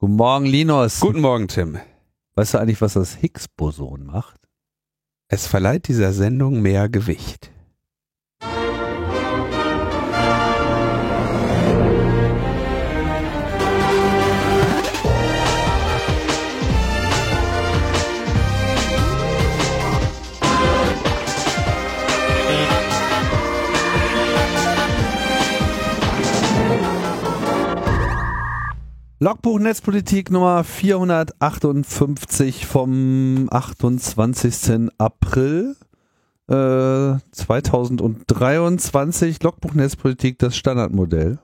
Guten Morgen, Linus. Guten Morgen, Tim. Weißt du eigentlich, was das Higgs-Boson macht? Es verleiht dieser Sendung mehr Gewicht. Logbuch Netzpolitik Nummer 458 vom 28. April äh, 2023. Logbuch Netzpolitik, das Standardmodell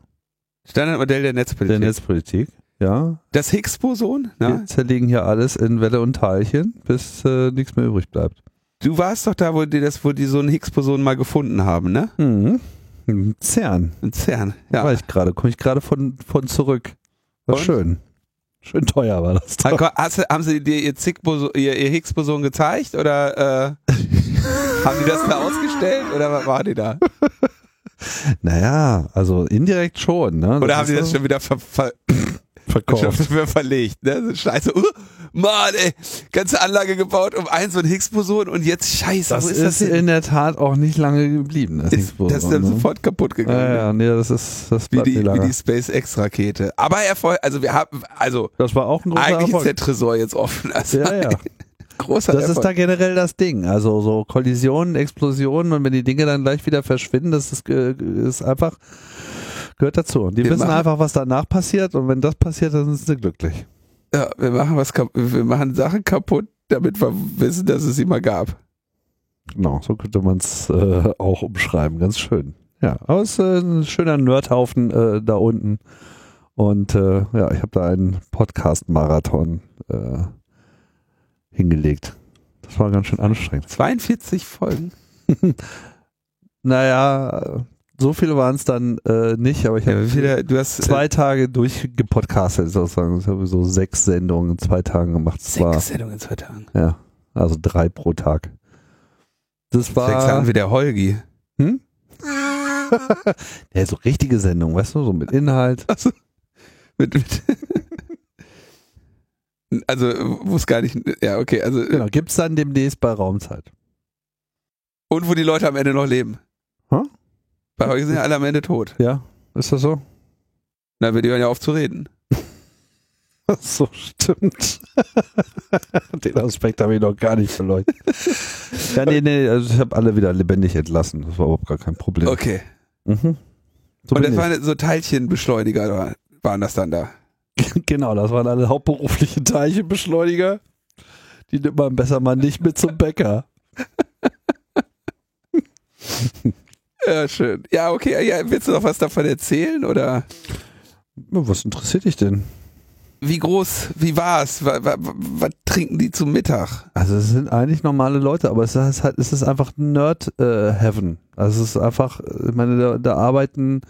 Standardmodell der Netzpolitik. der Netzpolitik. Ja, das Higgs-Boson? wir Ne? zerlegen hier alles in Welle und Teilchen, bis äh, nichts mehr übrig bleibt. Du warst doch da, wo die, das, wo die so ein Higgs-Boson mal gefunden haben, ne? Mhm. Im CERN. In CERN. Ja. Ja. War ich gerade, komme ich gerade von, von zurück. War Und? schön. Schön teuer war das. Du- haben sie dir ihr, ihr, ihr Higgs-Boson gezeigt oder äh, haben die das da ausgestellt oder was war die da? Naja, also indirekt schon. Ne? Oder haben ist die das so schon wieder ver, ver, verkauft? wieder verlegt? Ne? Scheiße. Uh, Mann, ey, ganze Anlage gebaut um ein so ein Higgs-Boson und jetzt Scheiße, Das ist, ist das in der Tat auch nicht lange geblieben. Das, Ist, das ist dann ne? sofort kaputt gegangen. Ja, ja, nee, das ist, das Wie die, wie die SpaceX-Rakete. Aber Erfolg, also wir haben, also das war auch ein großer eigentlich ist der Erfolg. Tresor jetzt offen. Also Ja, ja. großer Das ist Erfolg. da generell das Ding. Also so Kollisionen, Explosionen und wenn die Dinge dann gleich wieder verschwinden, das ist, äh, ist einfach, gehört dazu. Und die Wir wissen machen- einfach, was danach passiert und wenn das passiert, dann sind sie glücklich. ja, wir machen was wir machen Sachen kaputt, damit wir wissen, dass es sie mal gab. Genau, so könnte man es äh, auch umschreiben. Ganz schön. Ja, aber es ist äh, ein schöner Nerdhaufen äh, da unten. Und äh, ja, ich habe da einen Podcast-Marathon äh, hingelegt. Das war ganz schön anstrengend. 42 Folgen. Naja, so viele waren es dann äh, nicht, aber ich Ja, habe viele, du hast äh, zwei Tage durchgepodcastet sozusagen. Ich habe so sechs Sendungen in zwei Tagen gemacht. Das war, sechs Sendungen in zwei Tagen. ja, also drei pro Tag. Das war Sechs Tagen wie der Holgi. Hm? ja, so richtige Sendung, weißt du, so mit Inhalt. Also, mit, mit also, wo es gar nicht, ja, okay, also, Genau, gibt's dann demnächst bei Raumzeit. und wo die Leute am Ende noch leben. Hä? Bei Holgi sind ja alle am Ende tot. Ja, ist das so? Na, wir hören ja auf zu reden. So stimmt. Den Aspekt habe ich noch gar nicht beleuchtet. ja, nee, nee, also ich habe alle wieder lebendig entlassen. Das war überhaupt gar kein Problem. Okay. Mhm. So und das waren so Teilchenbeschleuniger, waren das dann da. ich. Genau, das waren alle hauptberufliche Teilchenbeschleuniger. Die nimmt man besser mal nicht mit zum Bäcker. Ja, schön. Ja, okay, ja, willst du noch was davon erzählen oder? Was interessiert dich denn? Wie groß, wie war's? Was, was, was trinken die zum Mittag? Also es sind eigentlich normale Leute, aber es ist halt, es ist einfach Nerd-Heaven. also es ist einfach, äh, ich meine, da, da arbeiten,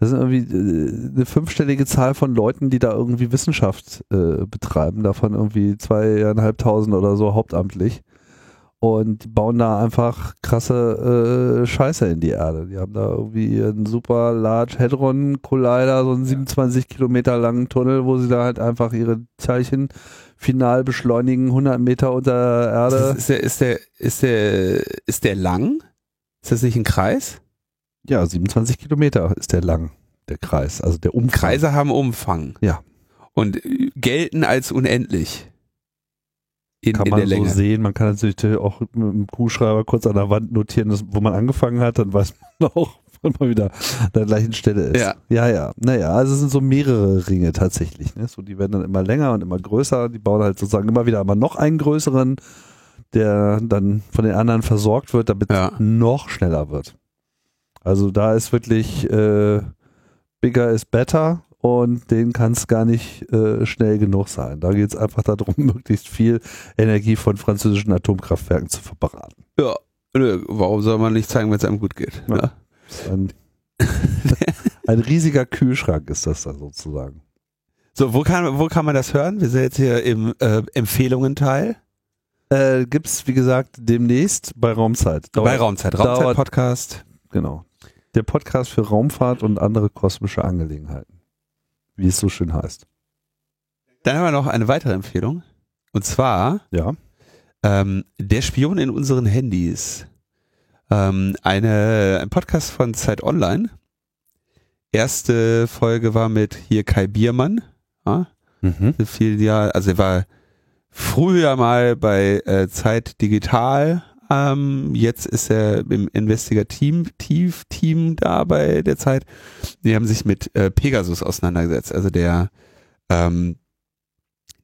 das sind irgendwie äh, eine fünfstellige Zahl von Leuten, die da irgendwie Wissenschaft äh, betreiben, davon irgendwie zweieinhalbtausend oder so hauptamtlich und bauen da einfach krasse äh, Scheiße in die Erde. Die haben da irgendwie einen super Large Hadron Collider, so einen 27 Kilometer langen Tunnel, wo sie da halt einfach ihre Teilchen final beschleunigen, 100 Meter unter der Erde. Ist der, ist der, ist der, ist der lang? Ist das nicht ein Kreis? Ja, 27 Kilometer ist der lang, der Kreis, also der Umkreis. Kreise haben Umfang. Ja. Und äh, gelten als unendlich. In, kann in man der so Länge. sehen. Man kann natürlich auch mit dem Kuhschreiber kurz an der Wand notieren, dass, wo man angefangen hat, dann weiß man auch, wann man wieder an der gleichen Stelle ist. Ja. ja, ja. Naja, also es sind so mehrere Ringe tatsächlich. Ne? So, die werden dann immer länger und immer größer. Die bauen halt sozusagen immer wieder aber noch einen größeren, der dann von den anderen versorgt wird, damit Ja. es noch schneller wird. Also da ist wirklich äh, bigger is better und den kann es gar nicht äh, schnell genug sein. Da geht es einfach darum, möglichst viel Energie von französischen Atomkraftwerken zu verbraten. Ja. Nö, warum soll man nicht zeigen, wenn es einem gut geht? Ja. Ja. Ist Ein, ein riesiger Kühlschrank ist das da sozusagen. So, wo kann, wo kann man das hören? Wir sind jetzt hier im äh, Empfehlungen-Teil. Äh, gibt's wie gesagt demnächst bei Raumzeit. Bei Dauert- Raumzeit. dauert- Raumzeit-Podcast. Genau. Der Podcast für Raumfahrt und andere kosmische Angelegenheiten. Wie es so schön heißt. Dann haben wir noch eine weitere Empfehlung. Und zwar Ja. ähm, Der Spion in unseren Handys. Ähm, eine, ein Podcast von Zeit Online. Erste Folge war mit hier Kai Biermann. Ja, Mhm. viel Jahr, also er war früher mal bei äh, Zeit Digital. Ähm, jetzt ist er im Investigativ-Team da bei der Zeit. Die haben sich mit äh, Pegasus auseinandergesetzt, also der ähm,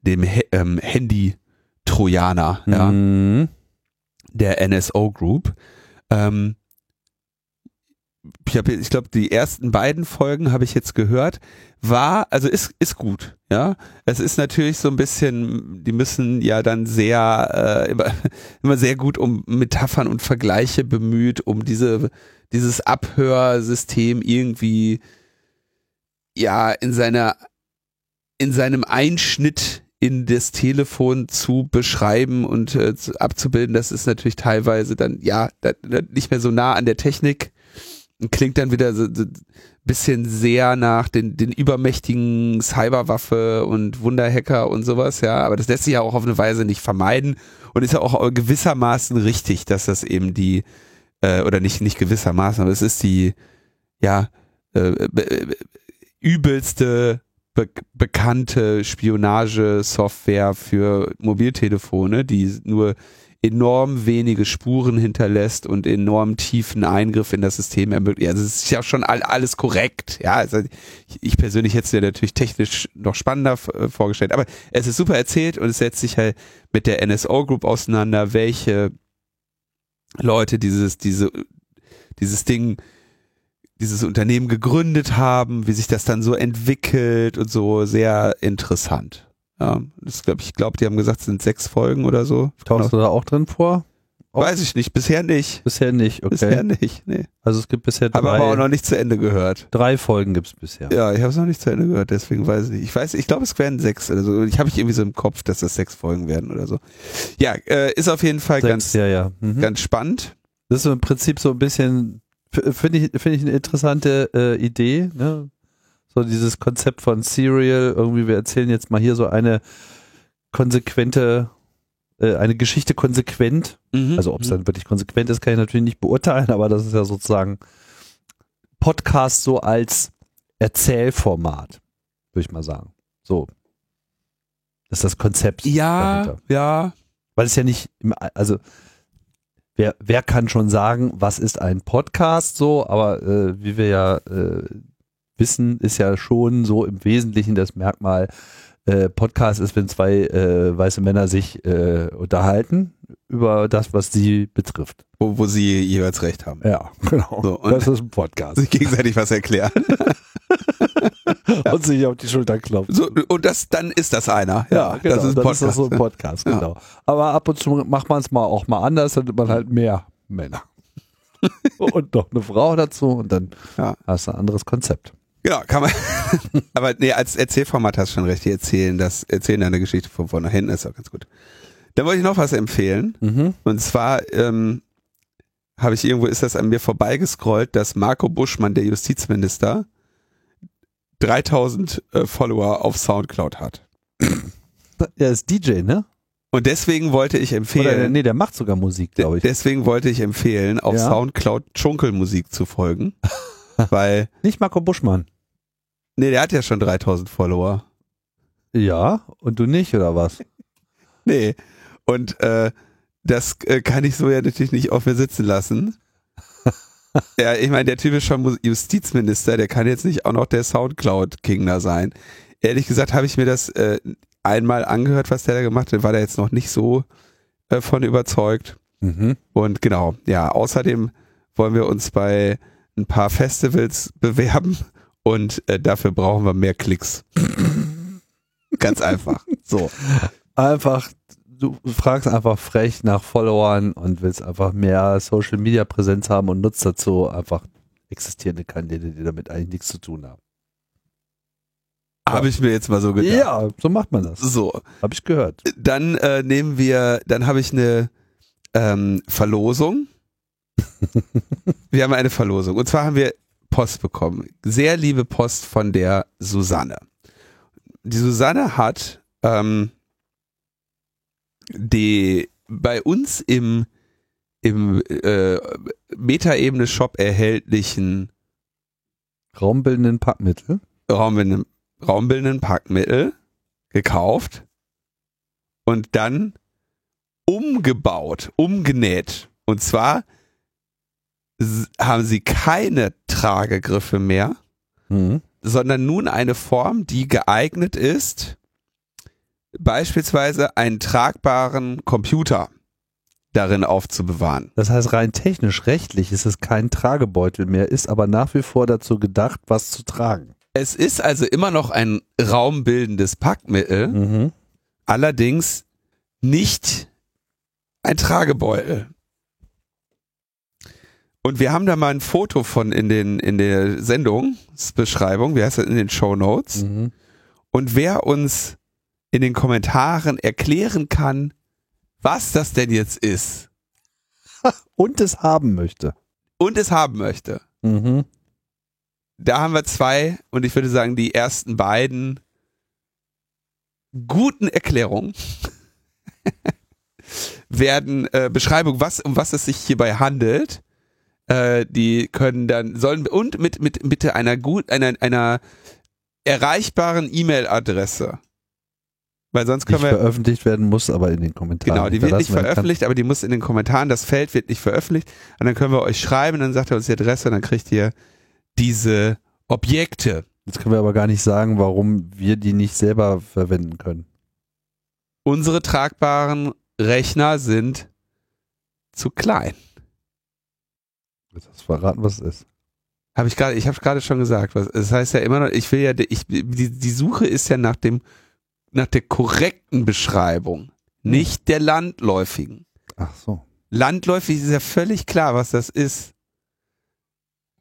dem He ähm, Handy-Trojaner, ja, Mhm. der NSO Group. Ähm, ich ich glaube, die ersten beiden Folgen habe ich jetzt gehört. War, also ist ist gut, ja. Es ist natürlich so ein bisschen, die müssen ja dann sehr äh, immer, immer sehr gut um Metaphern und Vergleiche bemüht, um diese dieses Abhörsystem irgendwie ja in seiner in seinem Einschnitt in das Telefon zu beschreiben und äh, zu, abzubilden, das ist natürlich teilweise dann ja da, da nicht mehr so nah an der Technik klingt dann wieder so, so bisschen sehr nach den, den übermächtigen Cyberwaffe und Wunderhacker und sowas, ja, aber das lässt sich ja auch auf eine Weise nicht vermeiden und ist ja auch gewissermaßen richtig, dass das eben die äh, oder nicht nicht gewissermaßen, aber es ist die ja äh, be- übelste be bekannte Spionagesoftware für Mobiltelefone, die nur enorm wenige Spuren hinterlässt und enorm tiefen Eingriff in das System ermöglicht. Also es ist ja schon all, alles korrekt. Ja, also ich, ich persönlich hätte es mir natürlich technisch noch spannender äh, vorgestellt, aber es ist super erzählt und es setzt sich halt mit der NSO Group auseinander, welche Leute dieses, diese, dieses Ding dieses Unternehmen gegründet haben, wie sich das dann so entwickelt und so sehr interessant. Ja, das glaube ich, glaube, die haben gesagt, es sind sechs Folgen oder so. Tauchst du da auch drin vor? auch? Weiß ich nicht, bisher nicht. Bisher nicht, okay. Bisher nicht, nee. Also es gibt bisher Habe aber auch drei, noch nicht zu Ende gehört. drei Folgen gibt's bisher. Ja, ich habe es noch nicht zu Ende gehört, deswegen weiß ich nicht. Ich weiß, ich glaube, es werden sechs oder so. Ich habe ich irgendwie so im Kopf, dass das sechs Folgen werden oder so. Ja, äh, ist auf jeden Fall Sechs, ganz, ja, ja. Mhm. ganz spannend. Das ist im Prinzip so ein bisschen, finde ich, finde ich eine interessante äh, Idee, ne? So dieses Konzept von Serial, irgendwie, wir erzählen jetzt mal hier so eine konsequente, äh, eine Geschichte konsequent. Mhm. Also ob es dann wirklich konsequent ist, kann ich natürlich nicht beurteilen, aber das ist ja sozusagen Podcast so als Erzählformat, würde ich mal sagen. So. Das ist das Konzept Ja, dahinter. ja. Weil es ja nicht, also wer, wer kann schon sagen, was ist ein Podcast so, aber äh, wie wir ja äh, wissen, ist ja schon so im Wesentlichen das Merkmal, äh, Podcast ist, wenn zwei äh, weiße Männer sich äh, unterhalten über das, was sie betrifft. Wo, wo sie jeweils recht haben. Ja, genau. So, das ist ein Podcast. Sich gegenseitig was erklären. Und sich auf die Schulter klopfen. So, und das, dann ist das einer. Ja, genau, das ist ein Podcast. ist so ein Podcast, Ja. genau. Aber ab und zu macht man es mal auch mal anders, dann hat man halt mehr Männer. und noch eine Frau dazu und dann Ja. hast du ein anderes Konzept. Ja, kann man. Aber nee, als Erzählformat hast du schon recht. Die erzählen das, erzählen deine Geschichte von vorne nach hinten, ist auch ganz gut. Dann wollte ich noch was empfehlen. Mhm. Und zwar ähm, habe ich irgendwo, ist das an mir vorbeigescrollt, dass Marco Buschmann, der Justizminister, 3000 äh, Follower auf Soundcloud hat. Er ist DJ, ne? Und deswegen wollte ich Oder, empfehlen, nee, der macht sogar Musik, glaube ich. deswegen wollte ich empfehlen, auf Ja. Soundcloud Dschunkelmusik zu folgen. weil, Nicht Marco Buschmann. nee, der hat ja schon 3000 Follower. Ja, und du nicht, oder was? Nee. Und äh, das äh, kann ich so ja natürlich nicht auf mir sitzen lassen. ja, ich meine, der Typ ist schon Justizminister, der kann jetzt nicht auch noch der Soundcloud-King da sein. Ehrlich gesagt habe ich mir das äh, einmal angehört, was der da gemacht hat, war der jetzt noch nicht so äh, von überzeugt. Mhm. Und genau, ja, außerdem wollen wir uns bei ein paar Festivals bewerben und äh, dafür brauchen wir mehr Klicks. Ganz einfach. So. Einfach, du fragst einfach frech nach Followern und willst einfach mehr Social Media Präsenz haben und nutzt dazu einfach existierende Kanäle, die damit eigentlich nichts zu tun haben. Habe ich mir jetzt mal so gedacht. Ja, so macht man das. So, Habe ich gehört. dann äh, nehmen wir, dann habe ich eine ähm, Verlosung. wir haben eine Verlosung. Und zwar haben wir Post bekommen. Sehr liebe Post von der Susanne. Die Susanne hat ähm, die bei uns im, im äh, Metaebene-Shop erhältlichen Raumbildenden Packmittel. raumbildenden, raumbildenden Packmittel gekauft und dann umgebaut, umgenäht. Und zwar haben sie keine Tragegriffe mehr, Mhm. sondern nun eine Form, die geeignet ist, beispielsweise einen tragbaren Computer darin aufzubewahren. Das heißt, rein technisch, rechtlich ist es kein Tragebeutel mehr, ist aber nach wie vor dazu gedacht, was zu tragen. Es ist also immer noch ein raumbildendes Packmittel, Mhm. allerdings nicht ein Tragebeutel. Und wir haben da mal ein Foto von in den in der Sendungsbeschreibung, wie heißt das in den Show Notes. Mhm. Und wer uns in den Kommentaren erklären kann, was das denn jetzt ist Und es haben möchte. und es haben möchte, Mhm. da haben wir zwei und ich würde sagen, die ersten beiden guten Erklärungen werden äh, Beschreibung, was, um was es sich hierbei handelt. Äh, die können dann, sollen, und mit, mit bitte einer gut, einer, einer erreichbaren E-Mail-Adresse. Weil sonst Die können wir. veröffentlicht werden muss, aber in den Kommentaren. Genau, die wird nicht kann. veröffentlicht, aber die muss in den Kommentaren, das Feld wird nicht veröffentlicht. Und dann können wir euch schreiben, dann sagt er uns die Adresse und dann kriegt ihr diese Objekte. Jetzt können wir aber gar nicht sagen, warum wir die nicht selber verwenden können. Unsere tragbaren Rechner sind zu klein. Jetzt hast du verraten, was es ist. Habe ich gerade, ich habe gerade schon gesagt. Was, das heißt ja immer noch, ich will ja, ich, die, die Suche ist ja nach dem, nach der korrekten Beschreibung, nicht der landläufigen. Ach so. Landläufig ist ja völlig klar, was das ist.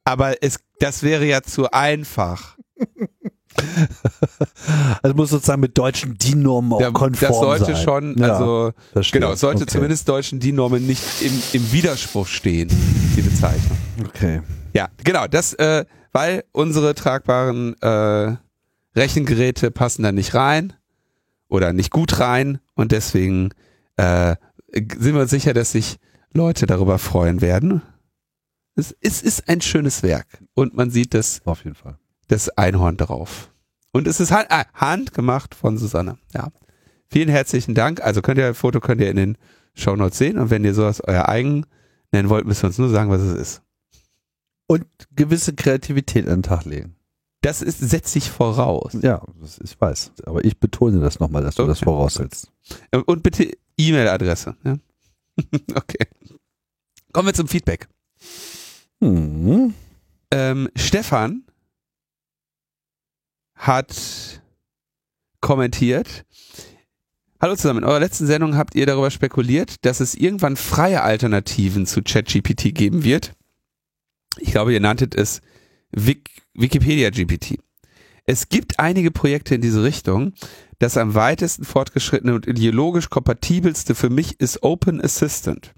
Aber es, das wäre ja zu einfach. Also muss sozusagen mit deutschen DIN-Normen auch Ja, konform das sollte sein. schon, Ja, also verstehe. genau, es sollte okay. zumindest deutschen DIN-Normen nicht im, im Widerspruch stehen, die Bezeichnung. Okay. Ja, genau, das, äh, weil unsere tragbaren äh, Rechengeräte passen da nicht rein oder nicht gut rein und deswegen äh, sind wir uns sicher, dass sich Leute darüber freuen werden. Es, es ist ein schönes Werk und man sieht das, Auf jeden Fall. Das Einhorn drauf. Und es ist hand, ah, handgemacht von Susanne. Ja. Vielen herzlichen Dank. Also könnt ihr ein Foto könnt ihr in den Shownotes sehen und wenn ihr sowas euer eigen nennen wollt, müsst ihr uns nur sagen, was es ist. Und gewisse Kreativität an den Tag legen. Das ist, setzt sich voraus. Ja, das, ich weiß. Aber ich betone das nochmal, dass du das Okay. voraussetzt. Und bitte E-Mail-Adresse. Ja? okay. Kommen wir zum Feedback. Hm. Ähm, Stefan hat kommentiert. Hallo zusammen, in eurer letzten Sendung habt ihr darüber spekuliert, dass es irgendwann freie Alternativen zu ChatGPT geben wird. Ich glaube, ihr nanntet es Wik Wikipedia GPT. Es gibt einige Projekte in diese Richtung. Das am weitesten fortgeschrittene und ideologisch kompatibelste für mich ist Open Assistant.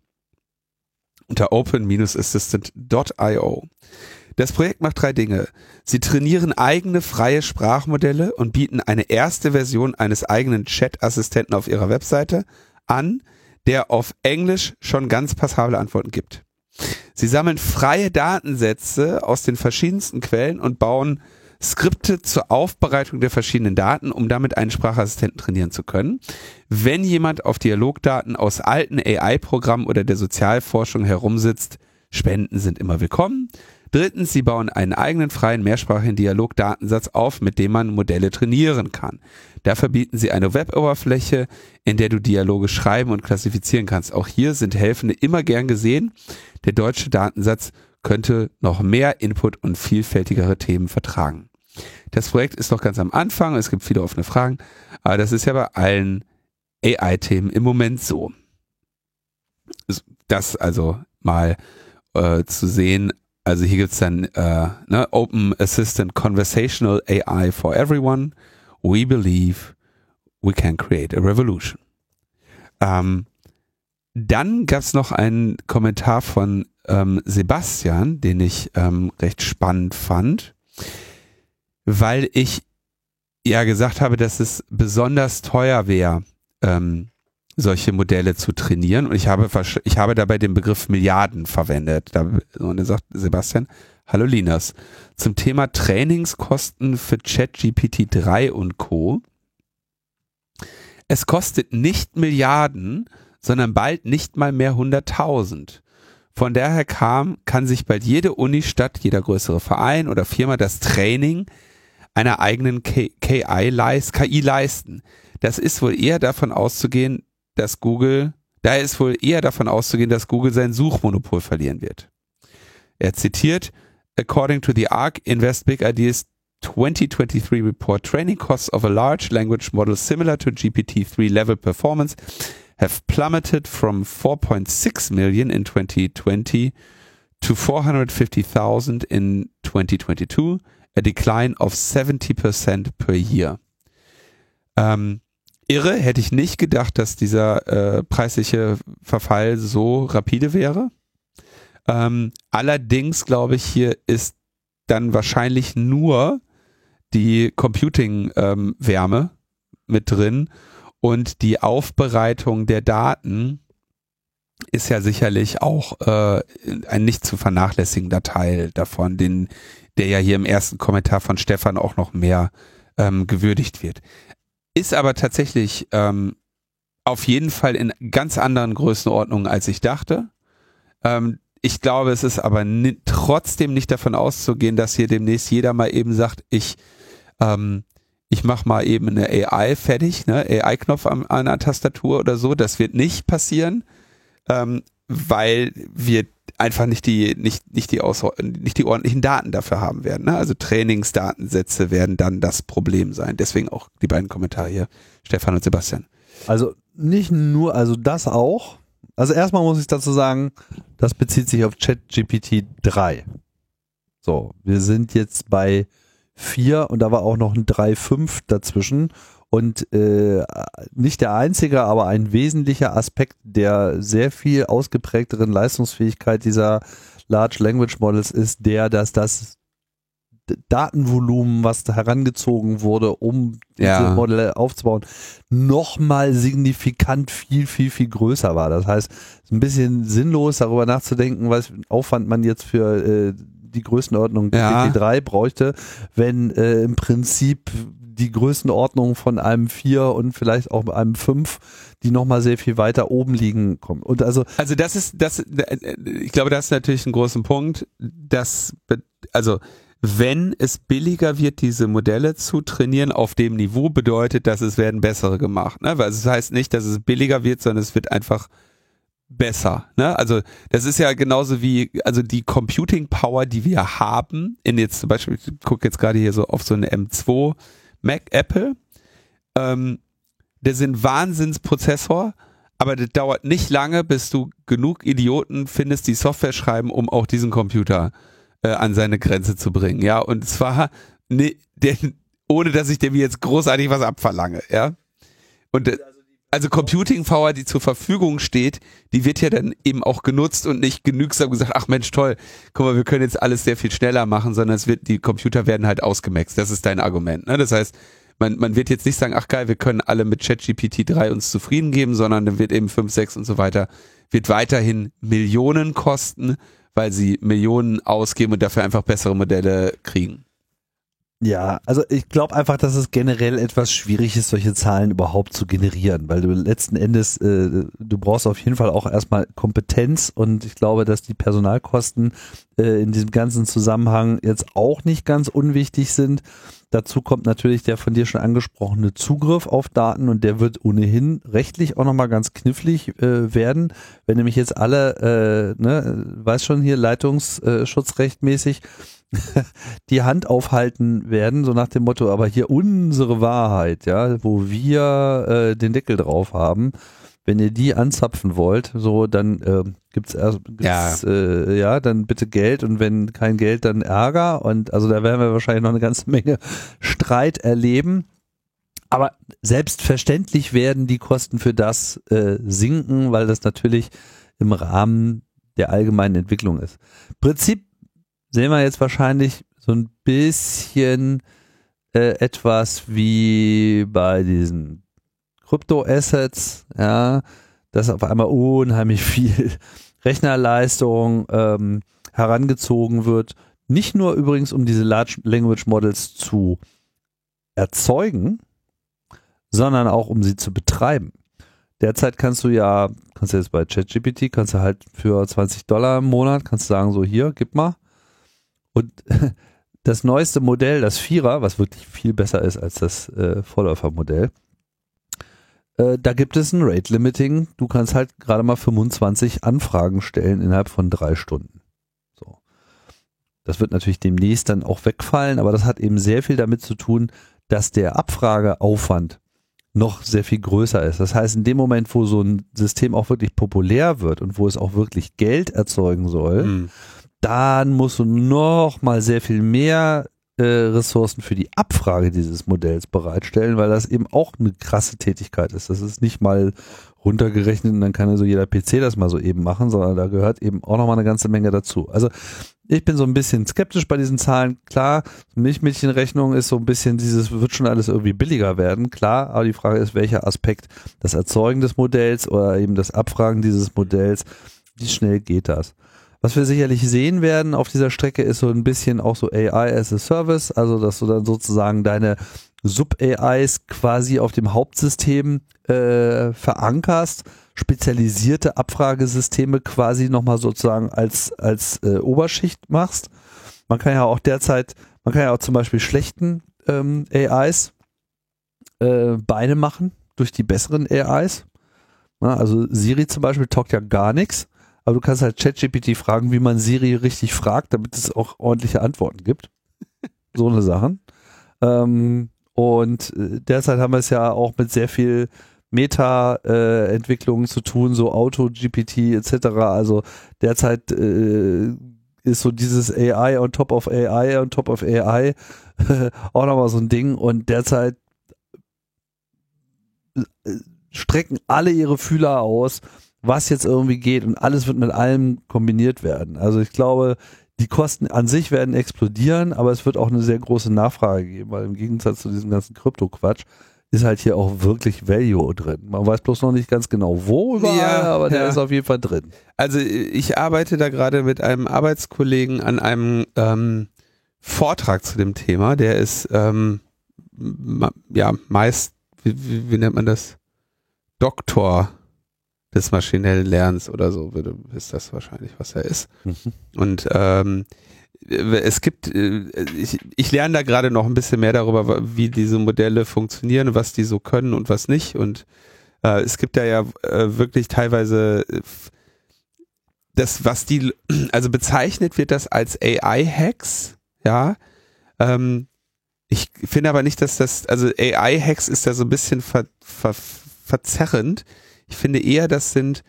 Unter open-assistant.io. Das Projekt macht drei Dinge. Sie trainieren eigene freie Sprachmodelle und bieten eine erste Version eines eigenen Chat-Assistenten auf ihrer Webseite an, der auf Englisch schon ganz passable Antworten gibt. Sie sammeln freie Datensätze aus den verschiedensten Quellen und bauen Skripte zur Aufbereitung der verschiedenen Daten, um damit einen Sprachassistenten trainieren zu können. Wenn jemand auf Dialogdaten aus alten AI-Programmen oder der Sozialforschung herumsitzt, Spenden sind immer willkommen. Drittens, sie bauen einen eigenen freien mehrsprachigen Dialogdatensatz auf, mit dem man Modelle trainieren kann. Dafür bieten sie eine Web-Oberfläche, in der du Dialoge schreiben und klassifizieren kannst. Auch hier sind Helfende immer gern gesehen. Der deutsche Datensatz könnte noch mehr Input und vielfältigere Themen vertragen. Das Projekt ist noch ganz am Anfang, es gibt viele offene Fragen, aber das ist ja bei allen AI-Themen im Moment so. Das also mal äh, zu sehen, also hier gibt's dann äh, ne, Open Assistant Conversational AI for Everyone. We believe we can create a revolution. Ähm, dann gab's noch einen Kommentar von ähm, Sebastian, den ich ähm, recht spannend fand, weil ich ja gesagt habe, dass es besonders teuer wäre, ähm, solche Modelle zu trainieren. Und ich habe, ich habe dabei den Begriff Milliarden verwendet. und er sagt Sebastian, hallo Linas, zum Thema Trainingskosten für ChatGPT 3 und Co. Es kostet nicht Milliarden, sondern bald nicht mal mehr 100.000. Von daher kam, kann sich bald jede Unistadt, jeder größere Verein oder Firma das Training einer eigenen KI, leist, KI leisten. Das ist wohl eher davon auszugehen, dass Google, da ist wohl eher davon auszugehen, dass Google sein Suchmonopol verlieren wird. Er zitiert, according to the ARC, Invest Big Ideas 2023 report, training costs of a large language model similar to GPT-3 level performance have plummeted from 4.6 million in 2020 to 450,000 in 2022 a decline of 70% per year. Ähm, irre, hätte ich nicht gedacht, dass dieser äh, preisliche Verfall so rapide wäre. Ähm, allerdings glaube ich, hier ist dann wahrscheinlich nur die Computing-Wärme ähm, mit drin und die Aufbereitung der Daten ist ja sicherlich auch äh, ein nicht zu vernachlässigender Teil davon, den, der ja hier im ersten Kommentar von Stefan auch noch mehr ähm, gewürdigt wird. Ist aber tatsächlich ähm, auf jeden Fall in ganz anderen Größenordnungen, als ich dachte. Ähm, ich glaube, es ist aber trotzdem nicht davon auszugehen, dass hier demnächst jeder mal eben sagt, ich, ähm, ich mache mal eben eine AI fertig, ne, AI-Knopf an einer Tastatur oder so. Das wird nicht passieren, ähm, weil wir einfach nicht die, nicht, nicht die, Aus nicht die ordentlichen Daten dafür haben werden. Ne? Also Trainingsdatensätze werden dann das Problem sein. Deswegen auch die beiden Kommentare hier, Stefan und Sebastian. Also nicht nur, also das auch. Also erstmal muss ich dazu sagen, das bezieht sich auf ChatGPT 3. So, wir sind jetzt bei 4 und da war auch noch ein 3.5 dazwischen und äh, nicht der einzige, aber ein wesentlicher Aspekt der sehr viel ausgeprägteren Leistungsfähigkeit dieser Large Language Models ist der, dass das Datenvolumen, was da herangezogen wurde, um ja. diese Modelle aufzubauen, nochmal signifikant viel, viel, viel größer war. Das heißt, es ist ein bisschen sinnlos, darüber nachzudenken, was Aufwand man jetzt für äh, die Größenordnung ja. GPT-3 bräuchte, wenn äh, im Prinzip die Größenordnung von einem 4 und vielleicht auch einem 5, die nochmal sehr viel weiter oben liegen, kommen. Und also, also das ist, das, ich glaube, das ist natürlich ein großer Punkt, dass, also, wenn es billiger wird, diese Modelle zu trainieren auf dem Niveau, bedeutet, dass es werden bessere gemacht. Ne? Weil es heißt nicht, dass es billiger wird, sondern es wird einfach besser. Ne? Also das ist ja genauso wie, also die Computing Power, die wir haben, in jetzt zum Beispiel, ich gucke jetzt gerade hier so auf so eine M2 Mac Apple. Ähm, der sind Wahnsinnsprozessor, aber das dauert nicht lange, bis du genug Idioten findest, die Software schreiben, um auch diesen Computer äh, an seine Grenze zu bringen. Ja, und zwar ne, der, ohne dass ich dem jetzt großartig was abverlange, ja. Und äh, also Computing Power, die zur Verfügung steht, die wird ja dann eben auch genutzt und nicht genügsam gesagt, ach Mensch, toll, guck mal, wir können jetzt alles sehr viel schneller machen, sondern es wird, die Computer werden halt ausgemaxt. Das ist dein Argument. Ne? Das heißt, man, man wird jetzt nicht sagen, ach geil, wir können alle mit ChatGPT 3 uns zufrieden geben, sondern dann wird eben 5, 6 und so weiter, wird weiterhin Millionen kosten, weil sie Millionen ausgeben und dafür einfach bessere Modelle kriegen. Ja, also ich glaube einfach, dass es generell etwas schwierig ist, solche Zahlen überhaupt zu generieren, weil du letzten Endes, äh, du brauchst auf jeden Fall auch erstmal Kompetenz und ich glaube, dass die Personalkosten äh, in diesem ganzen Zusammenhang jetzt auch nicht ganz unwichtig sind. Dazu kommt natürlich der von dir schon angesprochene Zugriff auf Daten und der wird ohnehin rechtlich auch nochmal ganz knifflig äh, werden, wenn nämlich jetzt alle, äh, ne, weiß schon hier, leitungsschutzrechtmäßig die Hand aufhalten werden, so nach dem Motto, aber hier unsere Wahrheit, ja, wo wir äh, den Deckel drauf haben. Wenn ihr die anzapfen wollt, so dann äh, gibt's, erst, gibt's ja. Äh, ja, dann bitte Geld und wenn kein Geld, dann Ärger und also da werden wir wahrscheinlich noch eine ganze Menge Streit erleben. Aber selbstverständlich werden die Kosten für das äh, sinken, weil das natürlich im Rahmen der allgemeinen Entwicklung ist. Prinzip sehen wir jetzt wahrscheinlich so ein bisschen äh, etwas wie bei diesen Kryptoassets, ja, dass auf einmal unheimlich viel Rechnerleistung ähm, herangezogen wird. Nicht nur übrigens, um diese Large Language Models zu erzeugen, sondern auch um sie zu betreiben. Derzeit kannst du ja, kannst du jetzt bei ChatGPT, kannst du halt für 20 Dollar im Monat, kannst du sagen, so hier, gib mal. Und das neueste Modell, das Vierer, was wirklich viel besser ist als das äh, Vorläufermodell, äh, da gibt es ein Rate Limiting. Du kannst halt gerade mal 25 Anfragen stellen innerhalb von drei Stunden. So. Das wird natürlich demnächst dann auch wegfallen, aber das hat eben sehr viel damit zu tun, dass der Abfrageaufwand noch sehr viel größer ist. Das heißt, in dem Moment, wo so ein System auch wirklich populär wird und wo es auch wirklich Geld erzeugen soll, mhm. Dann musst du noch mal sehr viel mehr äh, Ressourcen für die Abfrage dieses Modells bereitstellen, weil das eben auch eine krasse Tätigkeit ist. Das ist nicht mal runtergerechnet und dann kann also jeder PC das mal so eben machen, sondern da gehört eben auch noch mal eine ganze Menge dazu. Also ich bin so ein bisschen skeptisch bei diesen Zahlen. Klar, Milchmädchenrechnung ist so ein bisschen dieses, wird schon alles irgendwie billiger werden. Klar, aber die Frage ist, welcher Aspekt das Erzeugen des Modells oder eben das Abfragen dieses Modells, wie schnell geht das? Was wir sicherlich sehen werden auf dieser Strecke ist so ein bisschen auch so AI as a Service, also dass du dann sozusagen deine Sub-AIs quasi auf dem Hauptsystem äh, verankerst spezialisierte Abfragesysteme quasi nochmal sozusagen als, als äh, Oberschicht machst. Man kann ja auch derzeit, man kann ja auch zum Beispiel schlechten ähm, AIs äh, Beine machen durch die besseren AIs. Ja, also Siri zum Beispiel talkt ja gar nichts, aber du kannst halt ChatGPT fragen, wie man Siri richtig fragt, damit es auch ordentliche Antworten gibt. so eine Sachen. Ähm, und äh, derzeit haben wir es ja auch mit sehr viel Meta-Entwicklungen äh, zu tun, so Auto-GPT etc. Also derzeit äh, ist so dieses AI on top of AI on top of AI auch nochmal so ein Ding und derzeit äh, strecken alle ihre Fühler aus, was jetzt irgendwie geht und alles wird mit allem kombiniert werden. Also ich glaube, die Kosten an sich werden explodieren, aber es wird auch eine sehr große Nachfrage geben, weil im Gegensatz zu diesem ganzen Krypto-Quatsch ist halt hier auch wirklich Value drin. Man weiß bloß noch nicht ganz genau wo überall, ja, aber der ja. ist auf jeden Fall drin. Also ich arbeite da gerade mit einem Arbeitskollegen an einem ähm, Vortrag zu dem Thema. Der ist ähm, ja meist, wie, wie, wie, nennt man das? Doktor des maschinellen Lernens oder so, ist das wahrscheinlich, was er ist. Mhm. Und ähm, es gibt, äh, ich, ich lerne da gerade noch ein bisschen mehr darüber, wie diese Modelle funktionieren, was die so können und was nicht. Und äh, es gibt da ja äh, wirklich teilweise äh, das, was die, also bezeichnet wird das als AI-Hacks, ja. Ähm, ich finde aber nicht, dass das, also AI-Hacks ist da so ein bisschen ver, ver, verzerrend. Ich finde eher, das sind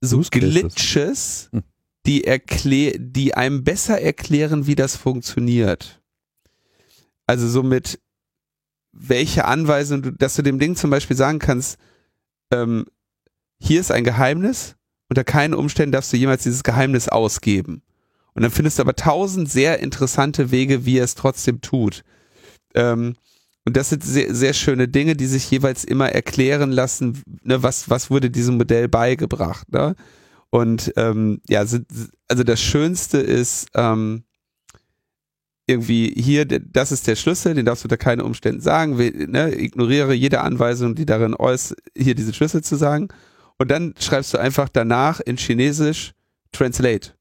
so Glitches. Hm die, erklär, die einem besser erklären, wie das funktioniert. Also somit, welche Anweisung, du, dass du dem Ding zum Beispiel sagen kannst, ähm, hier ist ein Geheimnis, unter keinen Umständen darfst du jemals dieses Geheimnis ausgeben. Und dann findest du aber tausend sehr interessante Wege, wie er es trotzdem tut. Ähm, und das sind sehr, sehr schöne Dinge, die sich jeweils immer erklären lassen, ne, was, was wurde diesem Modell beigebracht. Ne? Und ähm, ja, also das Schönste ist ähm, irgendwie hier, das ist der Schlüssel, den darfst du unter keinen Umständen sagen. Ne, ignoriere jede Anweisung, die darin äußert, hier diesen Schlüssel zu sagen. Und dann schreibst du einfach danach in Chinesisch Translate.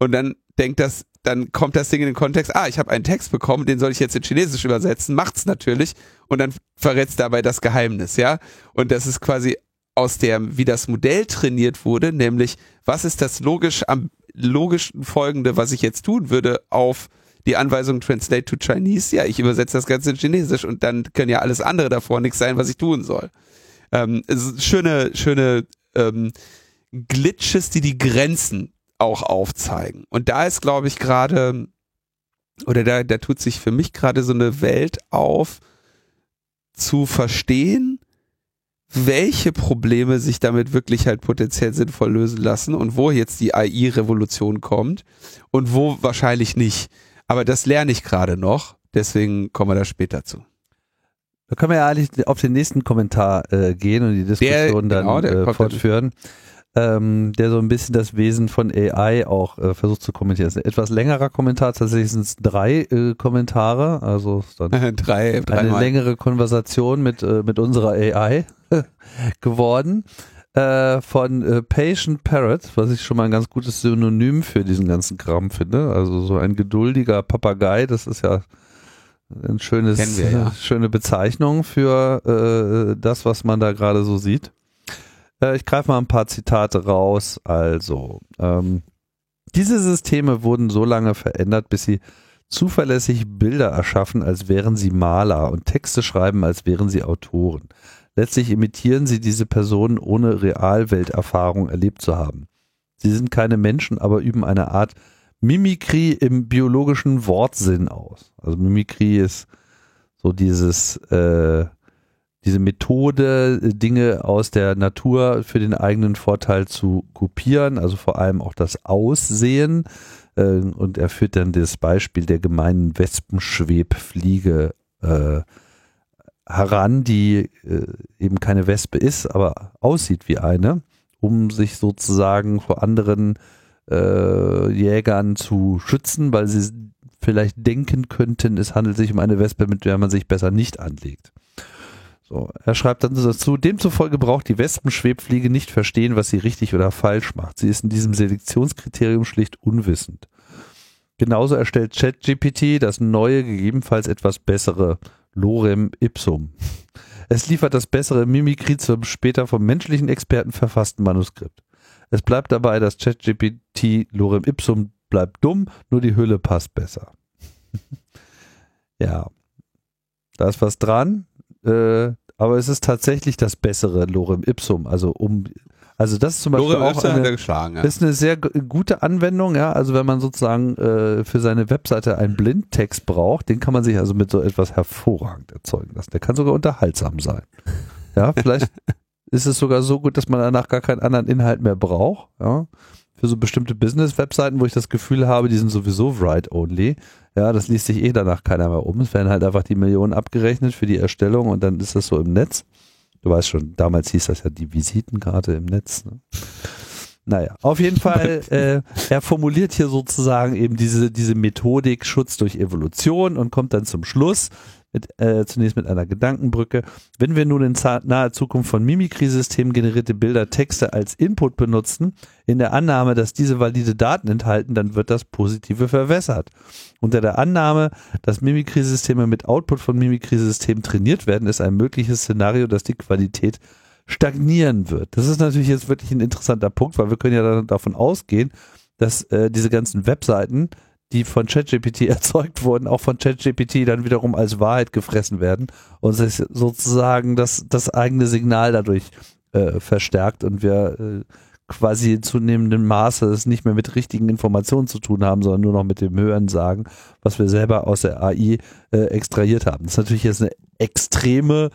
Und dann denkt das, dann kommt das Ding in den Kontext, ah, ich habe einen Text bekommen, den soll ich jetzt in Chinesisch übersetzen, macht's natürlich und dann verrätst dabei das Geheimnis, ja? Und das ist quasi aus der, wie das Modell trainiert wurde, nämlich was ist das logisch am logischen folgende, was ich jetzt tun würde auf die Anweisung Translate to Chinese, ja, ich übersetze das Ganze in Chinesisch und dann können ja alles andere davor nichts sein, was ich tun soll. Ähm, schöne, schöne ähm, Glitches, die die Grenzen auch aufzeigen. Und da ist, glaube ich, gerade, oder da, da tut sich für mich gerade so eine Welt auf, zu verstehen, welche Probleme sich damit wirklich halt potenziell sinnvoll lösen lassen und wo jetzt die AI-Revolution kommt und wo wahrscheinlich nicht. Aber das lerne ich gerade noch. deswegen kommen wir da später zu. Da können wir ja eigentlich auf den nächsten Kommentar äh, gehen und die Diskussion Der- genau, dann äh, fortführen, ähm, der so ein bisschen das Wesen von AI auch äh, versucht zu kommentieren. Das ist ein etwas längerer Kommentar, tatsächlich sind es drei äh, Kommentare, also ist dann Drei, eine dreimal. längere Konversation mit, äh, mit unserer AI geworden. Äh, von äh, Patient Parrot, was ich schon mal ein ganz gutes Synonym für diesen ganzen Kram finde. Also so ein geduldiger Papagei, das ist ja ein schönes, wir, ja. schöne Bezeichnung für äh, das, was man da gerade so sieht. Äh, ich greife mal ein paar Zitate raus. Also, ähm, diese Systeme wurden so lange verändert, bis sie zuverlässig Bilder erschaffen, als wären sie Maler und Texte schreiben, als wären sie Autoren. Letztlich imitieren sie diese Personen, ohne Realwelterfahrung erlebt zu haben. Sie sind keine Menschen, aber üben eine Art Mimikrie im biologischen Wortsinn aus. Also Mimikrie ist so dieses, äh, diese Methode, äh, Dinge aus der Natur für den eigenen Vorteil zu kopieren, also vor allem auch das Aussehen. Äh, und er führt dann das Beispiel der gemeinen Wespenschwebfliege äh, heran, die äh, eben keine Wespe ist, aber aussieht wie eine, um sich sozusagen vor anderen äh, Jägern zu schützen, weil sie vielleicht denken könnten, es handelt sich um eine Wespe, mit der man sich besser nicht anlegt. So, er schreibt dann dazu, demzufolge braucht die Wespenschwebfliege nicht verstehen, was sie richtig oder falsch macht. Sie ist in diesem Selektionskriterium schlicht unwissend. Genauso erstellt ChatGPT das neue, gegebenenfalls etwas bessere Lorem Ipsum. Es liefert das bessere Mimikry zum später vom menschlichen Experten verfassten Manuskript. Es bleibt dabei, dass ChatGPT Lorem Ipsum bleibt dumm, nur die Hülle passt besser. ja, da ist was dran, äh, aber es ist tatsächlich das bessere Lorem Ipsum. Also um, also das ist zum Beispiel Lorem auch eine. Ja. ist eine sehr gu- gute Anwendung, ja. Also wenn man sozusagen äh, für seine Webseite einen Blindtext braucht, den kann man sich also mit so etwas hervorragend erzeugen lassen. Der kann sogar unterhaltsam sein. Ja, vielleicht ist es sogar so gut, dass man danach gar keinen anderen Inhalt mehr braucht. Ja. Für so bestimmte Business-Webseiten, wo ich das Gefühl habe, die sind sowieso write-only. Ja, das liest sich eh danach keiner mehr um. Es werden halt einfach die Millionen abgerechnet für die Erstellung und dann ist das so im Netz. Du weißt schon, damals hieß das ja die Visitenkarte im Netz. Ne? Naja, auf jeden Fall, äh, er formuliert hier sozusagen eben diese, diese Methodik Schutz durch Evolution und kommt dann zum Schluss mit, äh, zunächst mit einer Gedankenbrücke. Wenn wir nun in naher Zukunft von Mimikry-Systemen generierte Bilder, Texte als Input benutzen, in der Annahme, dass diese valide Daten enthalten, dann wird das Positive verwässert. Unter der Annahme, dass Mimikry-Systeme mit Output von Mimikry-Systemen trainiert werden, ist ein mögliches Szenario, dass die Qualität stagnieren wird. Das ist natürlich jetzt wirklich ein interessanter Punkt, weil wir können ja davon ausgehen, dass äh, diese ganzen Webseiten, die von ChatGPT erzeugt wurden, auch von ChatGPT dann wiederum als Wahrheit gefressen werden und sich sozusagen das, das eigene Signal dadurch äh, verstärkt und wir äh, quasi in zunehmendem Maße es nicht mehr mit richtigen Informationen zu tun haben, sondern nur noch mit dem Hören sagen, was wir selber aus der AI äh, extrahiert haben. Das ist natürlich jetzt eine extreme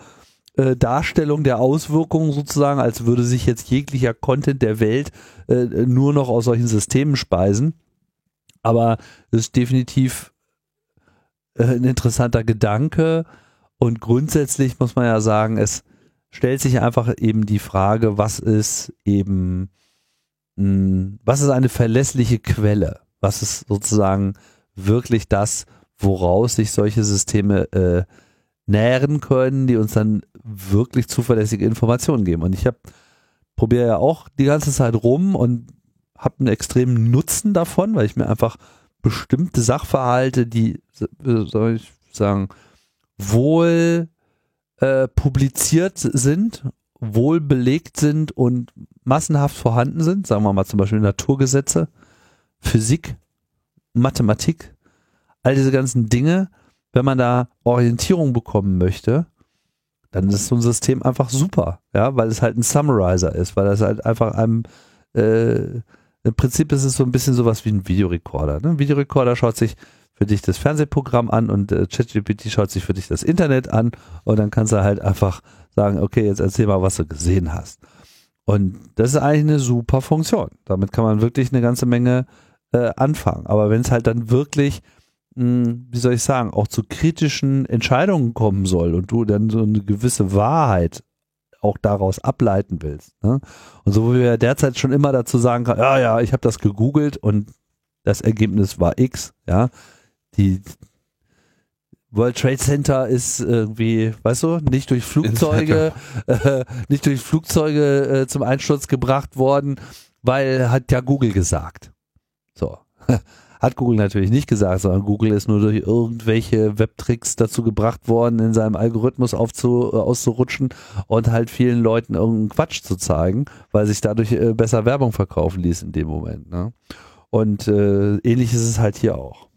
äh, Darstellung der Auswirkungen sozusagen, als würde sich jetzt jeglicher Content der Welt äh, nur noch aus solchen Systemen speisen. Aber es ist definitiv äh, ein interessanter Gedanke und grundsätzlich muss man ja sagen, es stellt sich einfach eben die Frage, was ist eben, mh, was ist eine verlässliche Quelle? Was ist sozusagen wirklich das, woraus sich solche Systeme äh, nähren können, die uns dann wirklich zuverlässige Informationen geben. Und ich habe probiere ja auch die ganze Zeit rum und habe einen extremen Nutzen davon, weil ich mir einfach bestimmte Sachverhalte, die, soll ich sagen, wohl äh, publiziert sind, wohl belegt sind und massenhaft vorhanden sind, sagen wir mal zum Beispiel Naturgesetze, Physik, Mathematik, all diese ganzen Dinge, wenn man da Orientierung bekommen möchte, dann ist so ein System einfach super, ja, weil es halt ein Summarizer ist, weil es halt einfach einem, äh, im Prinzip ist es so ein bisschen sowas wie ein Videorekorder. Ne? Ein Videorekorder schaut sich für dich das Fernsehprogramm an und äh, ChatGPT schaut sich für dich das Internet an und dann kannst du halt einfach sagen, okay, jetzt erzähl mal, was du gesehen hast. Und das ist eigentlich eine super Funktion. Damit kann man wirklich eine ganze Menge äh, anfangen. Aber wenn es halt dann wirklich mh, wie soll ich sagen, auch zu kritischen Entscheidungen kommen soll und du dann so eine gewisse Wahrheit auch daraus ableiten willst. Ne? Und so wie wir derzeit schon immer dazu sagen kann, ja, ja, ich habe das gegoogelt und das Ergebnis war X, ja. Die World Trade Center ist irgendwie, weißt du, nicht durch Flugzeuge, äh, nicht durch Flugzeuge äh, zum Einsturz gebracht worden, weil hat ja Google gesagt. So. Hat Google natürlich nicht gesagt, sondern Google ist nur durch irgendwelche Webtricks dazu gebracht worden, in seinem Algorithmus aufzu, äh, auszurutschen und halt vielen Leuten irgendeinen Quatsch zu zeigen, weil sich dadurch äh, besser Werbung verkaufen ließ in dem Moment. Ne? Und äh, ähnlich ist es halt hier auch.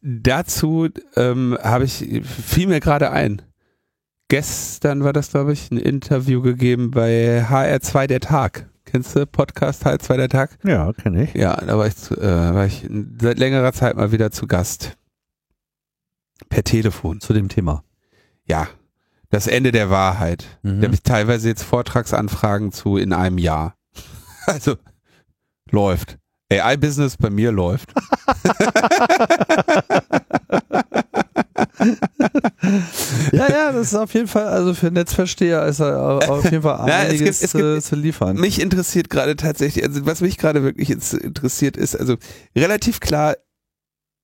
Dazu ähm, habe ich, fiel mir gerade ein. Gestern war das, glaube ich, ein Interview gegeben bei HR2 der Tag. Kennst du Podcast HR2 der Tag? Ja, kenne ich. Ja, da war ich, zu, äh, war ich seit längerer Zeit mal wieder zu Gast. Per Telefon. Zu dem Thema. Ja. Das Ende der Wahrheit. Mhm. Da habe ich teilweise jetzt Vortragsanfragen zu in einem Jahr. Also, läuft. AI-Business bei mir läuft. ja, ja, das ist auf jeden Fall, also für Netzversteher ist er auf jeden Fall Ja, es einiges gibt- es gibt- äh, zu liefern. Mich interessiert gerade tatsächlich, also was mich gerade wirklich jetzt interessiert ist, also relativ klar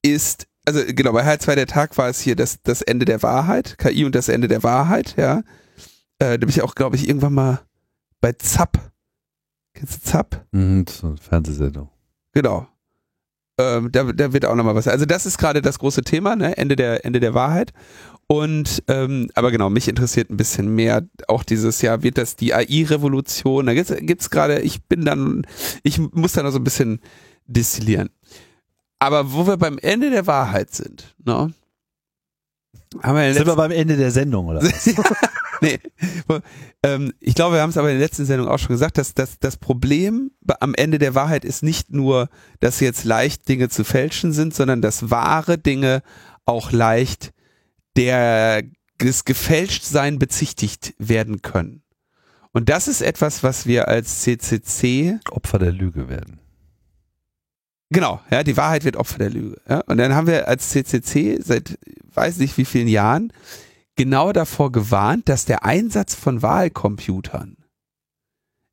ist, also genau, bei H2 der Tag war es hier das, das Ende der Wahrheit, KI und das Ende der Wahrheit, ja. Äh, da bin ich auch, glaube ich, irgendwann mal bei ZAP. Kennst du ZAP? Mhm, das ist eine Fernsehsendung. Genau. Ähm, da, da wird auch nochmal was. Also das ist gerade das große Thema, ne? Ende der, Ende der Wahrheit. Und ähm, aber genau, mich interessiert ein bisschen mehr auch dieses Jahr, wird das die AI-Revolution. Da gibt's, gibt's gerade, ich bin dann, ich muss da noch so ein bisschen destillieren. Aber wo wir beim Ende der Wahrheit sind, ne? Haben wir Sind wir beim Ende der Sendung, oder? was? Nee. Ähm, ich glaube, wir haben es aber in der letzten Sendung auch schon gesagt, dass, dass das Problem am Ende der Wahrheit ist nicht nur, dass jetzt leicht Dinge zu fälschen sind, sondern dass wahre Dinge auch leicht der des Gefälschtsein bezichtigt werden können. Und das ist etwas, was wir als CCC Opfer der Lüge werden. Genau, ja, die Wahrheit wird Opfer der Lüge. Ja? Und dann haben wir als CCC seit weiß nicht wie vielen Jahren genau davor gewarnt, dass der Einsatz von Wahlcomputern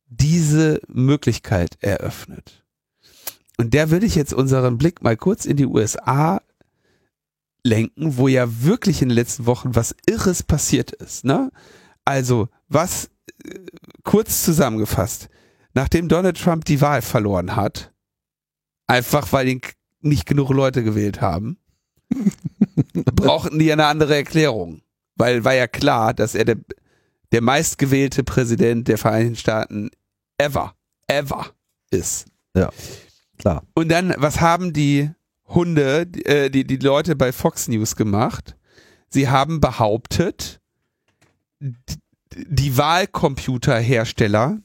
diese Möglichkeit eröffnet. Und der würde ich jetzt unseren Blick mal kurz in die USA lenken, wo ja wirklich in den letzten Wochen was Irres passiert ist. Ne? Also, was äh, kurz zusammengefasst, nachdem Donald Trump die Wahl verloren hat, einfach weil ihn nicht genug Leute gewählt haben, brauchten die eine andere Erklärung. Weil war ja klar, dass er der, der meistgewählte Präsident der Vereinigten Staaten ever, ever ist. Klar. Und dann, was haben die Hunde, die, äh, die, die Leute bei Fox News gemacht? Sie haben behauptet, die Wahlcomputerhersteller,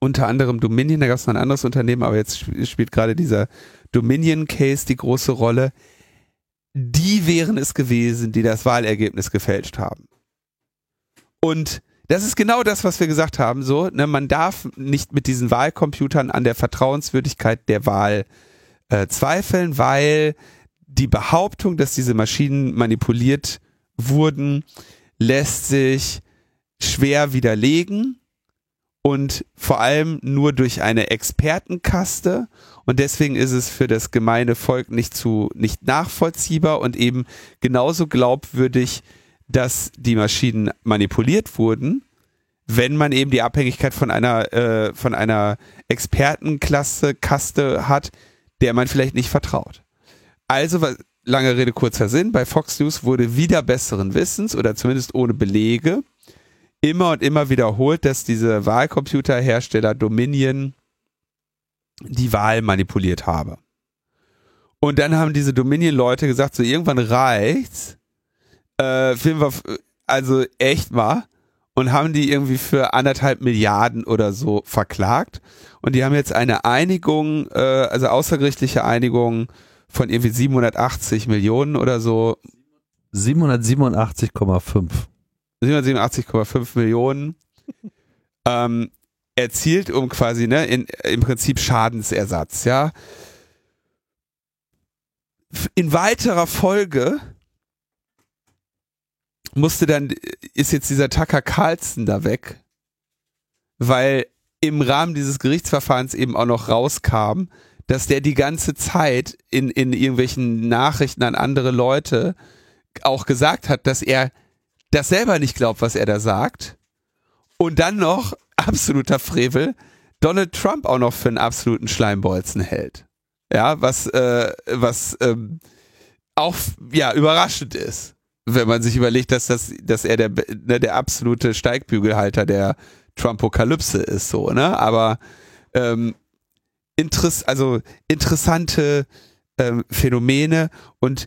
unter anderem Dominion, da gab es noch ein anderes Unternehmen, aber jetzt sp- spielt gerade dieser Dominion-Case die große Rolle, die wären es gewesen, die das Wahlergebnis gefälscht haben. Und das ist genau das, was wir gesagt haben. So, ne, man darf nicht mit diesen Wahlcomputern an der Vertrauenswürdigkeit der Wahl äh, zweifeln, weil die Behauptung, dass diese Maschinen manipuliert wurden, lässt sich schwer widerlegen und vor allem nur durch eine Expertenkaste und deswegen ist es für das gemeine Volk nicht zu nicht nachvollziehbar und eben genauso glaubwürdig, dass die Maschinen manipuliert wurden, wenn man eben die Abhängigkeit von einer äh, von einer Expertenklasse Kaste hat, der man vielleicht nicht vertraut. Also lange Rede kurzer Sinn, bei Fox News wurde wieder besseren Wissens oder zumindest ohne Belege immer und immer wiederholt, dass diese Wahlcomputerhersteller Dominion die Wahl manipuliert habe. Und dann haben diese Dominion-Leute gesagt, so irgendwann reicht's, äh, filmen wir, also echt mal, und haben die irgendwie für anderthalb Milliarden oder so verklagt. Und die haben jetzt eine Einigung, äh, also außergerichtliche Einigung von irgendwie 780 Millionen oder so, 787,5. 787,5 Millionen ähm, erzielt, um quasi, ne, in, im Prinzip Schadensersatz, ja. in weiterer Folge musste dann, ist jetzt dieser Tucker Carlson da weg, weil im Rahmen dieses Gerichtsverfahrens eben auch noch rauskam, dass der die ganze Zeit in, in irgendwelchen Nachrichten an andere Leute auch gesagt hat, dass er das selber nicht glaubt, was er da sagt. Und dann noch, absoluter Frevel, Donald Trump auch noch für einen absoluten Schleimbolzen hält. Ja, was, äh, was ähm, auch ja, überraschend ist wenn man sich überlegt, dass das, dass er der, ne, der absolute Steigbügelhalter der Trumpokalypse ist, so, ne? Aber ähm, interess also interessante ähm, Phänomene und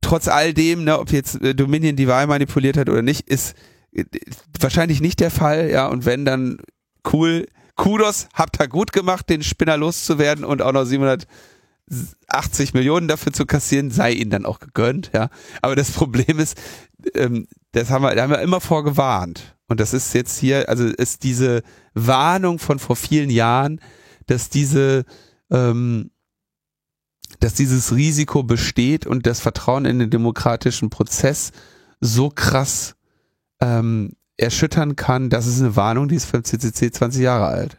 trotz all dem, ne, ob jetzt äh, Dominion die Wahl manipuliert hat oder nicht, ist äh, wahrscheinlich nicht der Fall, ja, und wenn dann cool, Kudos, habt ihr gut gemacht, den Spinner loszuwerden und auch noch 700 80 Millionen dafür zu kassieren, sei ihnen dann auch gegönnt, ja. Aber das Problem ist, ähm, das haben wir, da haben wir immer vorgewarnt. Und das ist jetzt hier, also ist diese Warnung von vor vielen Jahren, dass diese, ähm, dass dieses Risiko besteht und das Vertrauen in den demokratischen Prozess so krass ähm, erschüttern kann, das ist eine Warnung, die ist beim CCC 20 Jahre alt.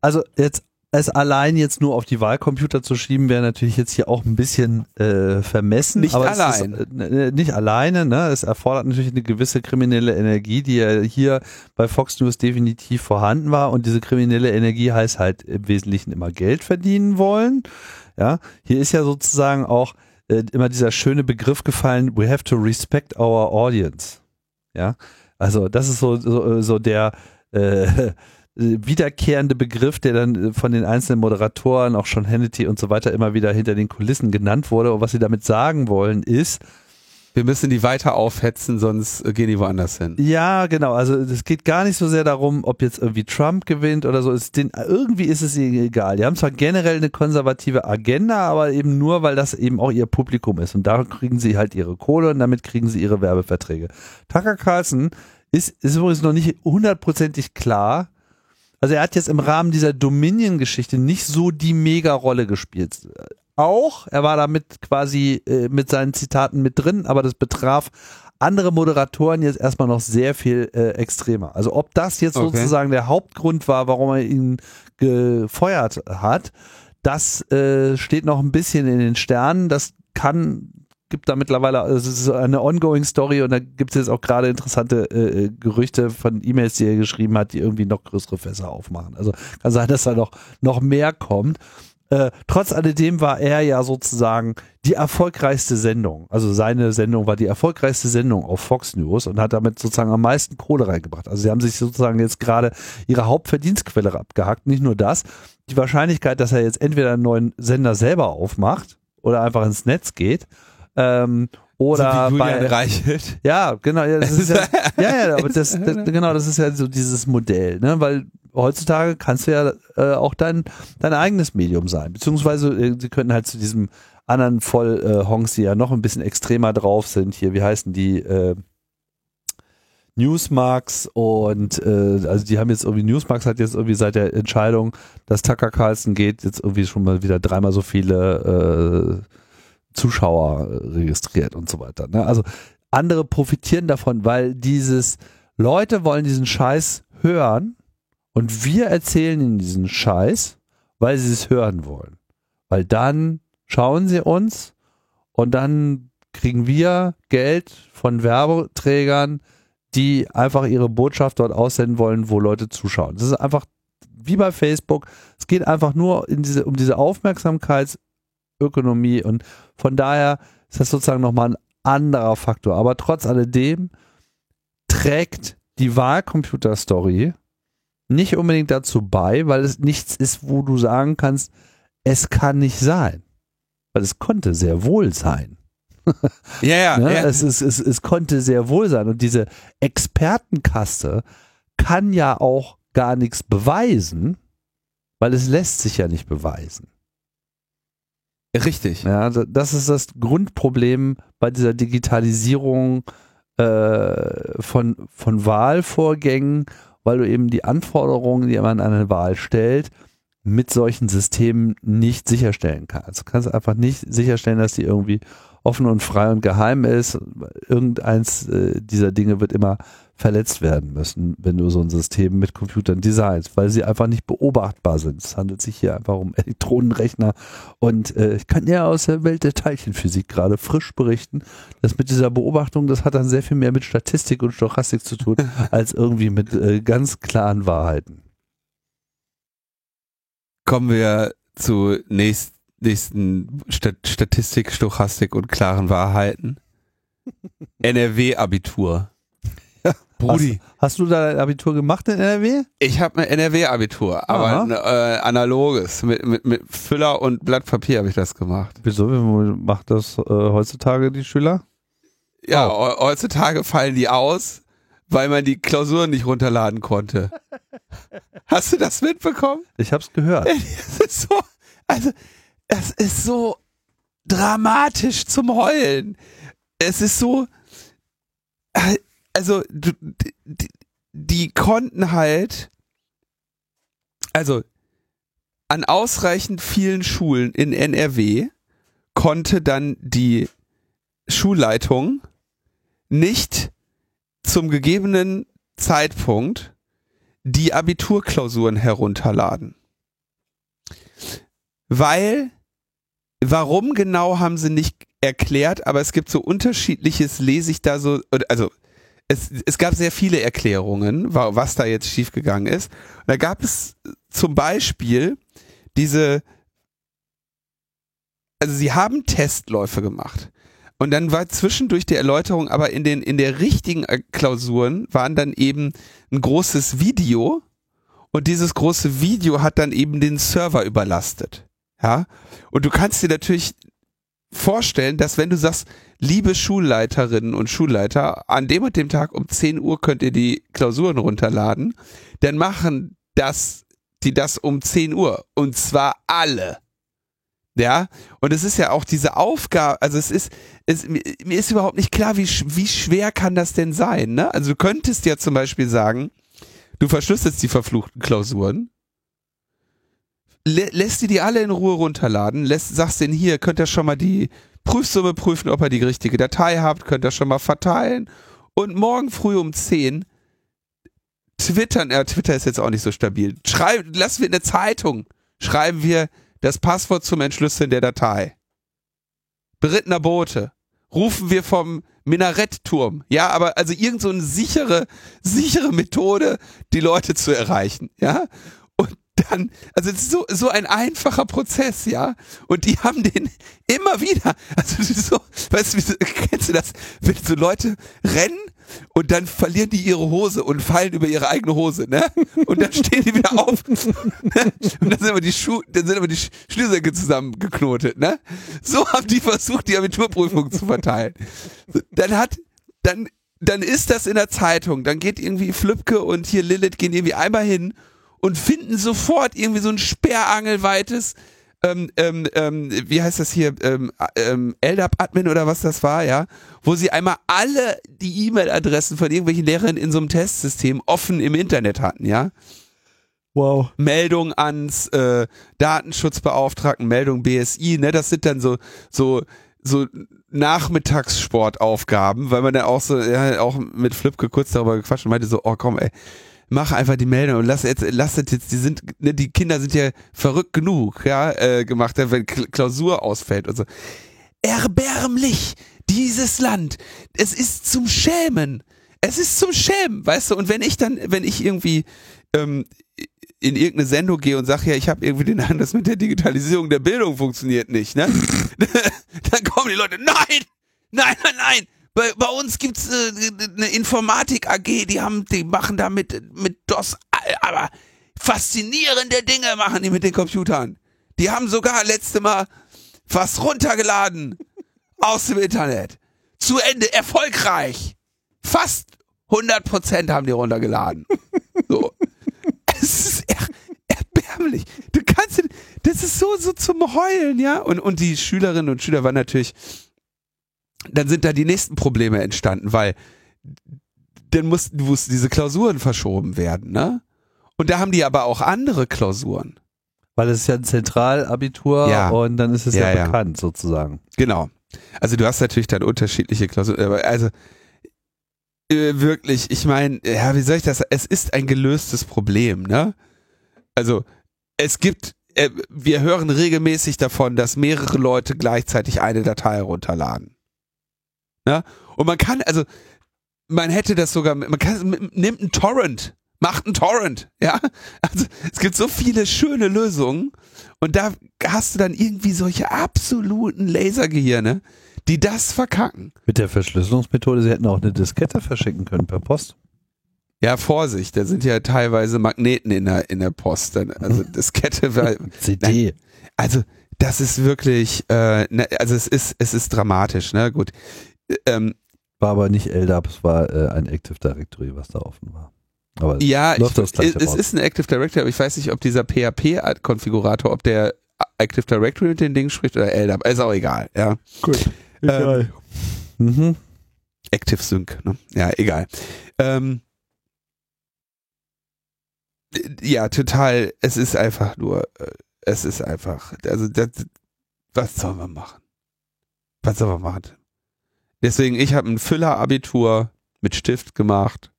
Also jetzt es allein jetzt nur auf die Wahlcomputer zu schieben, wäre natürlich jetzt hier auch ein bisschen äh, vermessen. Nicht aber allein. Ist, äh, nicht alleine, ne? Es erfordert natürlich eine gewisse kriminelle Energie, die ja hier bei Fox News definitiv vorhanden war. Und diese kriminelle Energie heißt halt im Wesentlichen immer Geld verdienen wollen. Ja, hier ist ja sozusagen auch äh, immer dieser schöne Begriff gefallen, we have to respect our audience. Ja, also das ist so, so, so der äh, wiederkehrende Begriff, der dann von den einzelnen Moderatoren, auch schon Hannity und so weiter, immer wieder hinter den Kulissen genannt wurde. Und was sie damit sagen wollen, ist, wir müssen die weiter aufhetzen, sonst gehen die woanders hin. Ja, genau. Also es geht gar nicht so sehr darum, ob jetzt irgendwie Trump gewinnt oder so. Ist den, irgendwie ist es ihnen egal. Die haben zwar generell eine konservative Agenda, aber eben nur, weil das eben auch ihr Publikum ist. Und da kriegen sie halt ihre Kohle und damit kriegen sie ihre Werbeverträge. Tucker Carlson ist, ist übrigens noch nicht hundertprozentig klar, also er hat jetzt im Rahmen dieser Dominion-Geschichte nicht so die Mega-Rolle gespielt. Auch, er war damit quasi äh, mit seinen Zitaten mit drin, aber das betraf andere Moderatoren jetzt erstmal noch sehr viel äh, extremer. Also ob das jetzt okay. sozusagen der Hauptgrund war, warum er ihn gefeuert hat, das äh, steht noch ein bisschen in den Sternen. Das kann gibt da mittlerweile, also es ist eine ongoing Story und da gibt es jetzt auch gerade interessante äh, äh, Gerüchte von E-Mails, die er geschrieben hat, die irgendwie noch größere Fässer aufmachen. Also kann sein, dass da noch, noch mehr kommt. Äh, trotz alledem war er ja sozusagen die erfolgreichste Sendung. Also seine Sendung war die erfolgreichste Sendung auf Fox News und hat damit sozusagen am meisten Kohle reingebracht. Also sie haben sich sozusagen jetzt gerade ihre Hauptverdienstquelle abgehackt. Nicht nur das, die Wahrscheinlichkeit, dass er jetzt entweder einen neuen Sender selber aufmacht oder einfach ins Netz geht, ähm, oder so bei Reichelt. Ja, genau, ja, das ist ja, ja, ja, aber das, das, genau, das ist ja so dieses Modell, ne, weil heutzutage kannst du ja äh, auch dein dein eigenes Medium sein, beziehungsweise äh, sie könnten halt zu diesem anderen Voll-Honks, äh, die ja noch ein bisschen extremer drauf sind, hier, wie heißen die, äh, Newsmarks und äh, also die haben jetzt irgendwie Newsmarks hat jetzt irgendwie seit der Entscheidung, dass Tucker Carlson geht, jetzt irgendwie schon mal wieder dreimal so viele äh, Zuschauer äh, registriert und so weiter. Ne? Also andere profitieren davon, weil dieses Leute wollen diesen Scheiß hören und wir erzählen ihnen diesen Scheiß, weil sie es hören wollen. Weil dann schauen sie uns und dann kriegen wir Geld von Werbeträgern, die einfach ihre Botschaft dort aussenden wollen, wo Leute zuschauen. Das ist einfach wie bei Facebook. Es geht einfach nur diese, um diese Aufmerksamkeits- Ökonomie und von daher ist das sozusagen nochmal ein anderer Faktor. Aber trotz alledem trägt die Wahlcomputer-Story nicht unbedingt dazu bei, weil es nichts ist, wo du sagen kannst, es kann nicht sein. Weil es konnte sehr wohl sein. Ja, ja. ne? ja. Es, es, es, es konnte sehr wohl sein. Und diese Expertenkaste kann ja auch gar nichts beweisen, weil es lässt sich ja nicht beweisen. Richtig. Ja, das ist das Grundproblem bei dieser Digitalisierung äh, von, von Wahlvorgängen, weil du eben die Anforderungen, die man an eine Wahl stellt, mit solchen Systemen nicht sicherstellen kannst. Du kannst einfach nicht sicherstellen, dass die irgendwie offen und frei und geheim ist. Irgendeins äh, dieser Dinge wird immer verletzt werden müssen, wenn du so ein System mit Computern designst, weil sie einfach nicht beobachtbar sind. Es handelt sich hier einfach um Elektronenrechner und äh, ich kann ja aus der Welt der Teilchenphysik gerade frisch berichten, dass mit dieser Beobachtung, das hat dann sehr viel mehr mit Statistik und Stochastik zu tun, als irgendwie mit äh, ganz klaren Wahrheiten. Kommen wir zu nächst, nächsten Stat Statistik, Stochastik und klaren Wahrheiten. NRW-Abitur. Brudi. Hast, hast, du da dein Abitur gemacht in NRW? Ich habe ein NRW-Abitur, aber ein äh, analoges. Mit, mit, mit Füller und Blatt Papier habe ich das gemacht. Wieso macht das äh, heutzutage die Schüler? Ja, oh. heutzutage fallen die aus, weil man die Klausuren nicht runterladen konnte. Hast du das mitbekommen? Ich habe es gehört. Das ist so, also, es ist so dramatisch zum Heulen. Es ist so, äh, also die, die konnten halt, also an ausreichend vielen Schulen in NRW konnte dann die Schulleitung nicht zum gegebenen Zeitpunkt die Abiturklausuren herunterladen. Weil, warum genau haben sie nicht erklärt, aber es gibt so unterschiedliches, lese ich da so, also es, es gab sehr viele Erklärungen, was da jetzt schiefgegangen ist. Und da gab es zum Beispiel diese, also sie haben Testläufe gemacht. Und dann war zwischendurch die Erläuterung, aber in den, in der richtigen äh, Klausuren waren dann eben ein großes Video und dieses große Video hat dann eben den Server überlastet. Ja. Und du kannst dir natürlich vorstellen, dass wenn du sagst, liebe Schulleiterinnen und Schulleiter, an dem und dem Tag um 10 Uhr könnt ihr die Klausuren runterladen, dann machen das, die das um 10 Uhr. Und zwar alle. Ja, und es ist ja auch diese Aufgabe, also es ist, es, mir ist überhaupt nicht klar, wie, wie schwer kann das denn sein, ne? Also du könntest ja zum Beispiel sagen, du verschlüsselst die verfluchten Klausuren, lä lässt die die alle in Ruhe runterladen, lässt, sagst denen hier, könnt ihr schon mal die Prüfsumme prüfen, ob ihr die richtige Datei habt, könnt ihr schon mal verteilen und morgen früh um 10 twittern, ja, Twitter ist jetzt auch nicht so stabil, schreiben, lassen wir in der Zeitung, schreiben wir das Passwort zum Entschlüsseln der Datei. Berittener Bote. Rufen wir vom Minarettturm. Ja, aber also irgend so eine sichere, sichere Methode, die Leute zu erreichen. Ja dann, also es ist so, so ein einfacher Prozess, ja. Und die haben den immer wieder, also so, weißt du, kennst du das, wenn so Leute rennen und dann verlieren die ihre Hose und fallen über ihre eigene Hose, ne? Und dann stehen die wieder auf. Ne? Und dann sind aber die Schuhe, dann sind aber die Schlüsselke zusammengeknotet, ne? So haben die versucht, die Abiturprüfung zu verteilen. Dann hat, dann, dann ist das in der Zeitung, dann geht irgendwie Flübke und hier Lilith gehen irgendwie einmal hin und finden sofort irgendwie so ein sperrangelweites ähm, ähm, ähm, wie heißt das hier, ähm, ähm, LDAP-Admin oder was das war, ja, wo sie einmal alle die E-Mail-Adressen von irgendwelchen Lehrern in so einem Testsystem offen im Internet hatten, ja. Wow. Meldung ans äh, Datenschutzbeauftragten, Meldung BSI, ne, das sind dann so, so, so Nachmittagssportaufgaben, weil man dann auch so, ja, auch mit Flipke kurz darüber gequatscht und meinte so, oh komm, ey, mach einfach die Meldung und lass jetzt, lass jetzt, die sind, ne, die Kinder sind ja verrückt genug, ja, äh, gemacht, wenn Klausur ausfällt und so. Erbärmlich, dieses Land. Es ist zum Schämen. Es ist zum Schämen, weißt du, und wenn ich dann, wenn ich irgendwie ähm, in irgendeine Sendung gehe und sage, ja, ich habe irgendwie den Eindruck, das mit der Digitalisierung der Bildung funktioniert nicht, ne? dann kommen die Leute, nein, nein, nein, nein, bei, bei uns gibt's äh, eine Informatik AG, die haben, die machen da mit, DOS, aber faszinierende Dinge machen die mit den Computern. Die haben sogar letzte Mal was runtergeladen aus dem Internet. Zu Ende, erfolgreich. Fast 100% haben die runtergeladen. So. es ist er, erbärmlich. Du kannst, das ist so, so zum Heulen, ja. Und, und die Schülerinnen und Schüler waren natürlich dann sind da die nächsten Probleme entstanden, weil dann mussten, mussten diese Klausuren verschoben werden, ne? Und da haben die aber auch andere Klausuren. Weil es ist ja ein Zentralabitur Ja. und dann ist es ja, Ja, ja. bekannt sozusagen. Genau. Also du hast natürlich dann unterschiedliche Klausuren, also äh, wirklich, ich meine, ja, wie soll ich das? Es ist ein gelöstes Problem, ne? Also es gibt, äh, wir hören regelmäßig davon, dass mehrere Leute gleichzeitig eine Datei herunterladen. Ne? Und man kann, also man hätte das sogar, man kann, nimmt einen Torrent, macht einen Torrent, ja? Also es gibt so viele schöne Lösungen und da hast du dann irgendwie solche absoluten Lasergehirne, die das verkacken. Mit der Verschlüsselungsmethode, sie hätten auch eine Diskette verschicken können per Post. Ja, Vorsicht, da sind ja teilweise Magneten in der, in der Post. Also das Kette, weil, CD. also das ist wirklich, äh, ne, also es ist, es ist dramatisch, ne? Gut. Ähm, War aber nicht LDAP, es war äh, ein Active Directory, was da offen war. Aber ja, ich, es, raus. ist ein Active Directory, aber ich weiß nicht, ob dieser PHP-Konfigurator, ob der Active Directory mit den Dingen spricht oder LDAP. Ist auch egal, ja. gut. Egal. Mhm. Active Sync, ne? Ja, egal. Ähm, ja, total. Es ist einfach nur, äh, es ist einfach, also das, was soll man machen? Was soll man machen? Deswegen, ich habe ein Füller-Abitur mit Stift gemacht.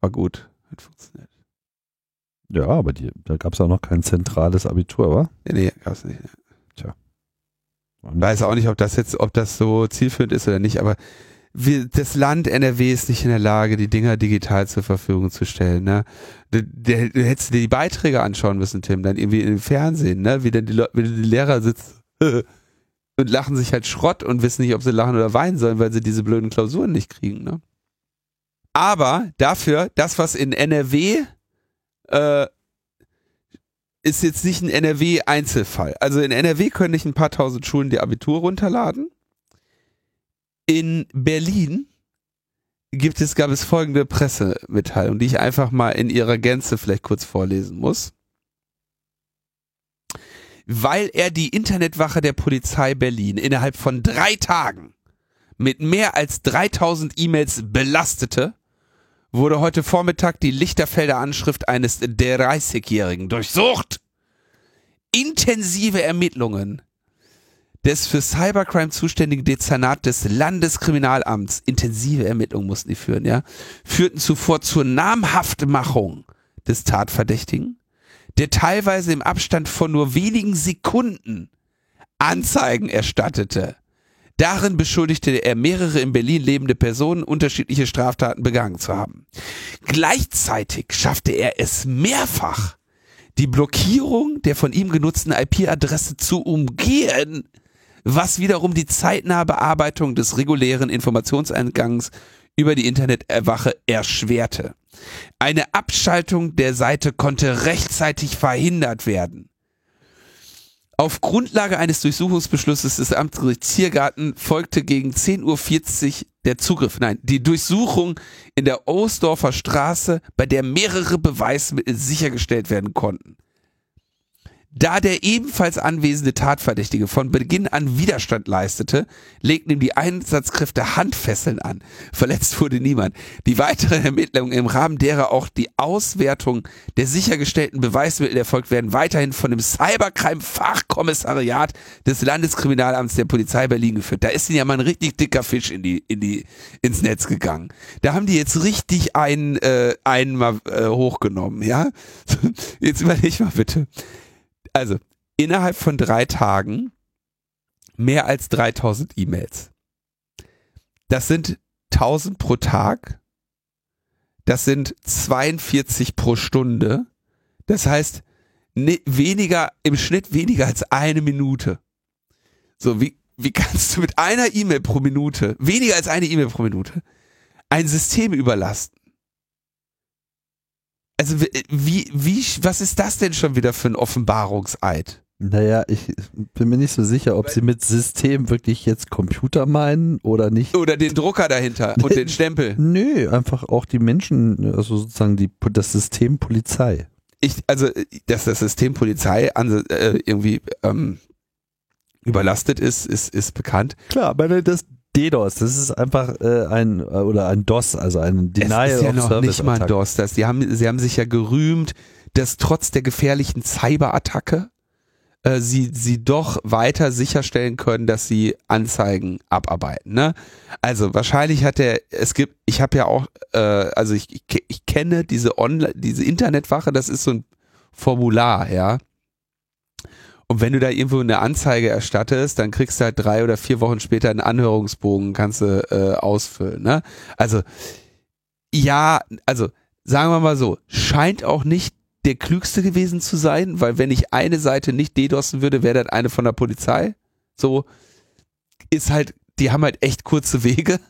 War gut. Hat funktioniert. Ja, aber die, da gab es auch noch kein zentrales Abitur, wa? Nee, nee, gab's nicht. Und weiß auch nicht, ob das jetzt, ob das so zielführend ist oder nicht, aber wir, das Land NRW ist nicht in der Lage, die Dinger digital zur Verfügung zu stellen. Ne? Du, du, du hättest dir die Beiträge anschauen müssen, Tim, dann irgendwie im Fernsehen, ne? wie dann die, wie die Lehrer sitzen und lachen sich halt Schrott und wissen nicht, ob sie lachen oder weinen sollen, weil sie diese blöden Klausuren nicht kriegen. Ne? Aber dafür, das, was in NRW äh, ist jetzt nicht ein NRW-Einzelfall. Also in NRW können nicht ein paar tausend Schulen die Abitur runterladen. In Berlin gibt es, gab es folgende Pressemitteilung, die ich einfach mal in ihrer Gänze vielleicht kurz vorlesen muss. Weil er die Internetwache der Polizei Berlin innerhalb von drei Tagen mit mehr als 3000 E-Mails belastete, wurde heute Vormittag die Lichterfelder Anschrift eines 30-Jährigen durchsucht. Intensive Ermittlungen des für Cybercrime zuständigen Dezernat des Landeskriminalamts, intensive Ermittlungen mussten die führen, ja, führten zuvor zur Namhaftmachung des Tatverdächtigen, der teilweise im Abstand von nur wenigen Sekunden Anzeigen erstattete. Darin beschuldigte er mehrere in Berlin lebende Personen, unterschiedliche Straftaten begangen zu haben. Gleichzeitig schaffte er es mehrfach, die Blockierung der von ihm genutzten IP-Adresse zu umgehen, was wiederum die zeitnahe Bearbeitung des regulären Informationseingangs über die Internetwache erschwerte. Eine Abschaltung der Seite konnte rechtzeitig verhindert werden. Auf Grundlage eines Durchsuchungsbeschlusses des Amtsgerichts Tiergarten folgte gegen 10.40 Uhr der Zugriff, nein, die Durchsuchung in der Ohlsdorfer Straße, bei der mehrere Beweismittel sichergestellt werden konnten. Da der ebenfalls anwesende Tatverdächtige von Beginn an Widerstand leistete, legten ihm die Einsatzkräfte Handfesseln an. Verletzt wurde niemand. Die weiteren Ermittlungen im Rahmen derer auch die Auswertung der sichergestellten Beweismittel erfolgt werden, weiterhin von dem Cybercrime-Fachkommissariat des Landeskriminalamts der Polizei Berlin geführt. Da ist ihnen ja mal ein richtig dicker Fisch in die, in die, ins Netz gegangen. Da haben die jetzt richtig einen, äh, einen mal äh, hochgenommen, ja? Jetzt überleg mal bitte. Also, innerhalb von drei Tagen mehr als 3000 E-Mails. Das sind 1000 pro Tag. Das sind 42 pro Stunde. Das heißt, ne, weniger, im Schnitt weniger als eine Minute. So, wie, wie kannst du mit einer E-Mail pro Minute, weniger als eine E-Mail pro Minute, ein System überlasten? Also wie, wie, was ist das denn schon wieder für ein Offenbarungseid? Naja, ich bin mir nicht so sicher, ob sie mit System wirklich jetzt Computer meinen oder nicht. Oder den Drucker dahinter und den Stempel. Nö, einfach auch die Menschen, also sozusagen die, das System Polizei. Ich, also, dass das System Polizei an, äh, irgendwie ähm, überlastet ist, ist, ist bekannt. Klar, aber das, DDoS, das ist einfach äh, ein oder ein DOS, also ein Denial es ist ja of noch Service nicht mal ein. DOS. Das, die haben, sie haben sich ja gerühmt, dass trotz der gefährlichen Cyberattacke äh, sie, sie doch weiter sicherstellen können, dass sie Anzeigen abarbeiten. Ne? Also wahrscheinlich hat der, es gibt, ich habe ja auch, äh, also ich, ich, ich kenne diese Online, diese Internetwache, das ist so ein Formular, ja. Und wenn du da irgendwo eine Anzeige erstattest, dann kriegst du halt drei oder vier Wochen später einen Anhörungsbogen, kannst du äh, ausfüllen. Ne? Also ja, also sagen wir mal so, scheint auch nicht der klügste gewesen zu sein, weil wenn ich eine Seite nicht DDoSen würde, wäre das eine von der Polizei. So ist halt, die haben halt echt kurze Wege,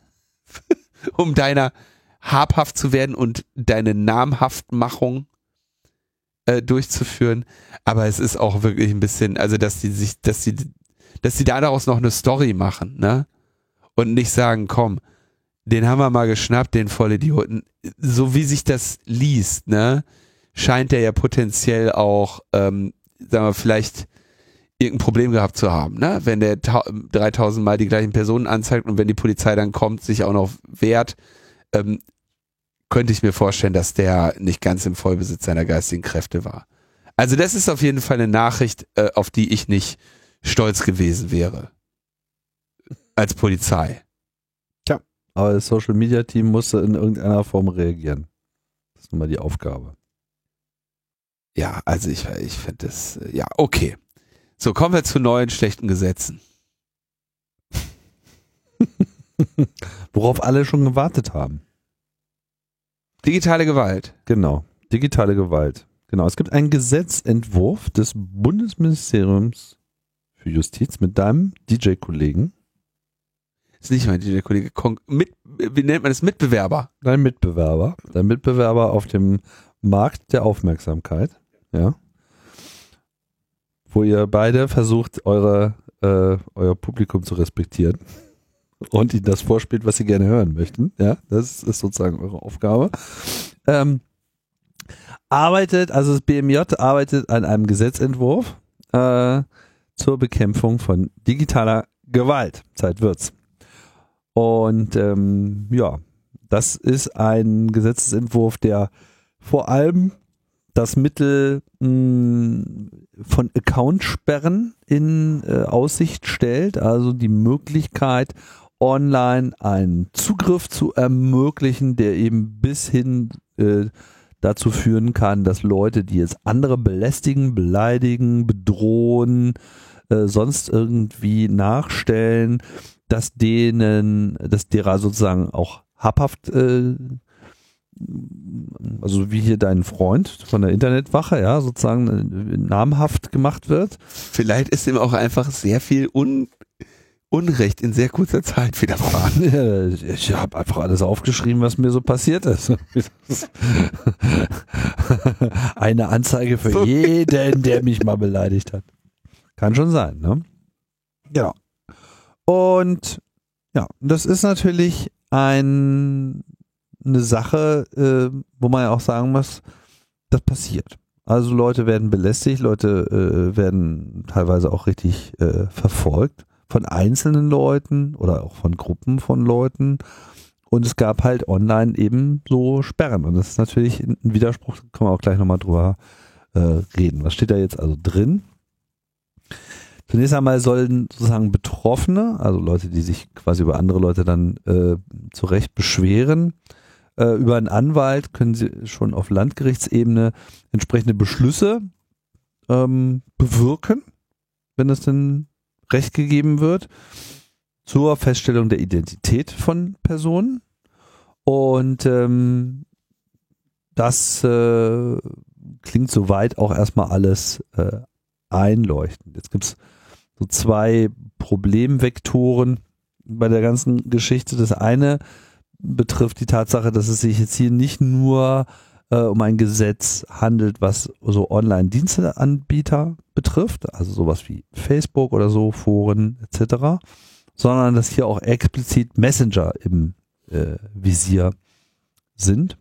um deiner habhaft zu werden und deine Namhaftmachung äh, durchzuführen. Aber es ist auch wirklich ein bisschen, also dass die sich, dass die, dass die daraus noch eine Story machen, ne? Und nicht sagen, komm, den haben wir mal geschnappt, den Vollidioten. So wie sich das liest, ne? Scheint der ja potenziell auch, ähm, sagen wir, vielleicht irgendein Problem gehabt zu haben, ne? Wenn der 3000 Mal die gleichen Personen anzeigt und wenn die Polizei dann kommt, sich auch noch wehrt, ähm, könnte ich mir vorstellen, dass der nicht ganz im Vollbesitz seiner geistigen Kräfte war. Also das ist auf jeden Fall eine Nachricht, äh, auf die ich nicht stolz gewesen wäre. Als Polizei. Aber das Social Media Team musste in irgendeiner Form reagieren. Das ist nun mal die Aufgabe. Ja, also ich, ich finde das, ja, okay. So, kommen wir zu neuen schlechten Gesetzen. Worauf alle schon gewartet haben. Digitale Gewalt. Genau. Digitale Gewalt. Genau. Es gibt einen Gesetzentwurf des Bundesministeriums für Justiz mit deinem DJ-Kollegen, Ist nicht mein der Kollege Kon mit, wie nennt man das? Mitbewerber. dein Mitbewerber, dein Mitbewerber auf dem Markt der Aufmerksamkeit, ja. Wo ihr beide versucht, eure, äh, euer Publikum zu respektieren und ihnen das vorspielt, was sie gerne hören möchten. Ja, das ist sozusagen eure Aufgabe. Ähm, arbeitet, also das BMJ arbeitet an einem Gesetzentwurf äh, zur Bekämpfung von digitaler Gewalt. Zeit wird's. Und ähm, ja, das ist ein Gesetzesentwurf, der vor allem das Mittel mh, von Accountsperren in äh, Aussicht stellt, also die Möglichkeit, online einen Zugriff zu ermöglichen, der eben bis hin äh, dazu führen kann, dass Leute, die jetzt andere belästigen, beleidigen, bedrohen, äh, sonst irgendwie nachstellen, dass denen, dass derer sozusagen auch habhaft, äh, also wie hier dein Freund von der Internetwache, ja, sozusagen äh, namhaft gemacht wird. Vielleicht ist ihm auch einfach sehr viel Un Unrecht in sehr kurzer Zeit widerfahren. Ich habe einfach alles aufgeschrieben, was mir so passiert ist. Eine Anzeige für So. jeden, der mich mal beleidigt hat. Kann schon sein, ne? Genau. Und ja, das ist natürlich ein, eine Sache, äh, wo man ja auch sagen muss, das passiert. Also Leute werden belästigt, Leute äh, werden teilweise auch richtig äh, verfolgt von einzelnen Leuten oder auch von Gruppen von Leuten. Und es gab halt online eben so Sperren. Und das ist natürlich ein Widerspruch, da können wir auch gleich nochmal drüber äh, reden. Was steht da jetzt also drin? Zunächst einmal sollen sozusagen Betroffene, also Leute, die sich quasi über andere Leute dann äh, zu Recht beschweren, äh, über einen Anwalt können sie schon auf Landgerichtsebene entsprechende Beschlüsse ähm, bewirken, wenn es denn Recht gegeben wird, zur Feststellung der Identität von Personen. Und ähm, das äh, klingt soweit auch erstmal alles äh, einleuchtend. Jetzt gibt's so zwei Problemvektoren bei der ganzen Geschichte. Das eine betrifft die Tatsache, dass es sich jetzt hier nicht nur äh, um ein Gesetz handelt, was so Online-Diensteanbieter betrifft, also sowas wie Facebook oder so, Foren etc., sondern dass hier auch explizit Messenger im äh, Visier sind.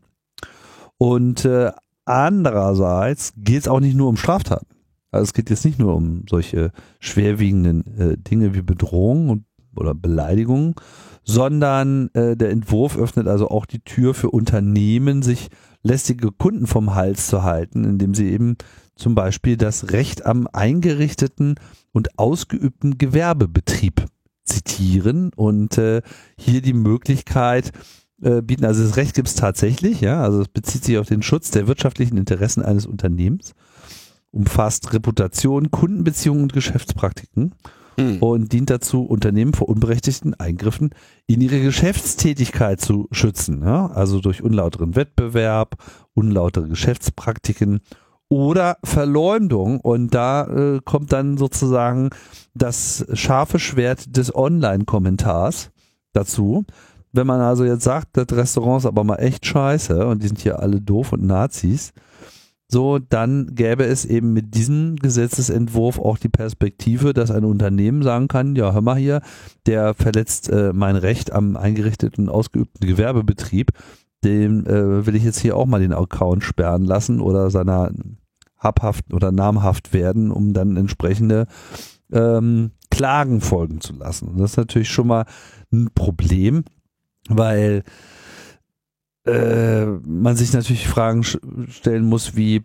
Und äh, andererseits geht es auch nicht nur um Straftaten. Also es geht jetzt nicht nur um solche schwerwiegenden äh, Dinge wie Bedrohung und, oder Beleidigungen, sondern äh, der Entwurf öffnet also auch die Tür für Unternehmen, sich lästige Kunden vom Hals zu halten, indem sie eben zum Beispiel das Recht am eingerichteten und ausgeübten Gewerbebetrieb zitieren und äh, hier die Möglichkeit äh, bieten. Also das Recht gibt es tatsächlich, ja, also es bezieht sich auf den Schutz der wirtschaftlichen Interessen eines Unternehmens, umfasst Reputation, Kundenbeziehungen und Geschäftspraktiken Hm. und dient dazu, Unternehmen vor unberechtigten Eingriffen in ihre Geschäftstätigkeit zu schützen. Ja? Also durch unlauteren Wettbewerb, unlautere Geschäftspraktiken oder Verleumdung. Und da äh, kommt dann sozusagen das scharfe Schwert des Online-Kommentars dazu. Wenn man also jetzt sagt, das Restaurant ist aber mal echt scheiße und die sind hier alle doof und Nazis, so, dann gäbe es eben mit diesem Gesetzesentwurf auch die Perspektive, dass ein Unternehmen sagen kann, ja, hör mal hier, der verletzt äh, mein Recht am eingerichteten, ausgeübten Gewerbebetrieb, dem äh, will ich jetzt hier auch mal den Account sperren lassen oder seiner habhaft oder namhaft werden, um dann entsprechende ähm, Klagen folgen zu lassen. Und das ist natürlich schon mal ein Problem, weil äh, man sich natürlich Fragen stellen muss, wie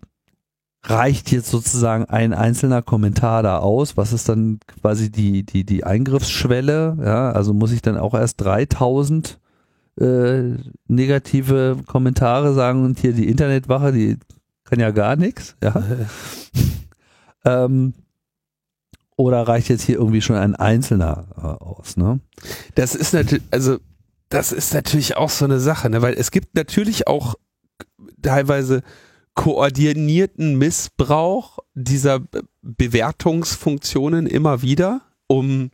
reicht jetzt sozusagen ein einzelner Kommentar da aus? Was ist dann quasi die, die, die Eingriffsschwelle? Ja, also muss ich dann auch erst 3000 äh, negative Kommentare sagen und hier die Internetwache, die kann ja gar nichts, ja. ähm, oder reicht jetzt hier irgendwie schon ein Einzelner äh, aus, ne? Das ist natürlich, also das ist natürlich auch so eine Sache, ne? weil es gibt natürlich auch teilweise koordinierten Missbrauch dieser Be- Bewertungsfunktionen immer wieder, um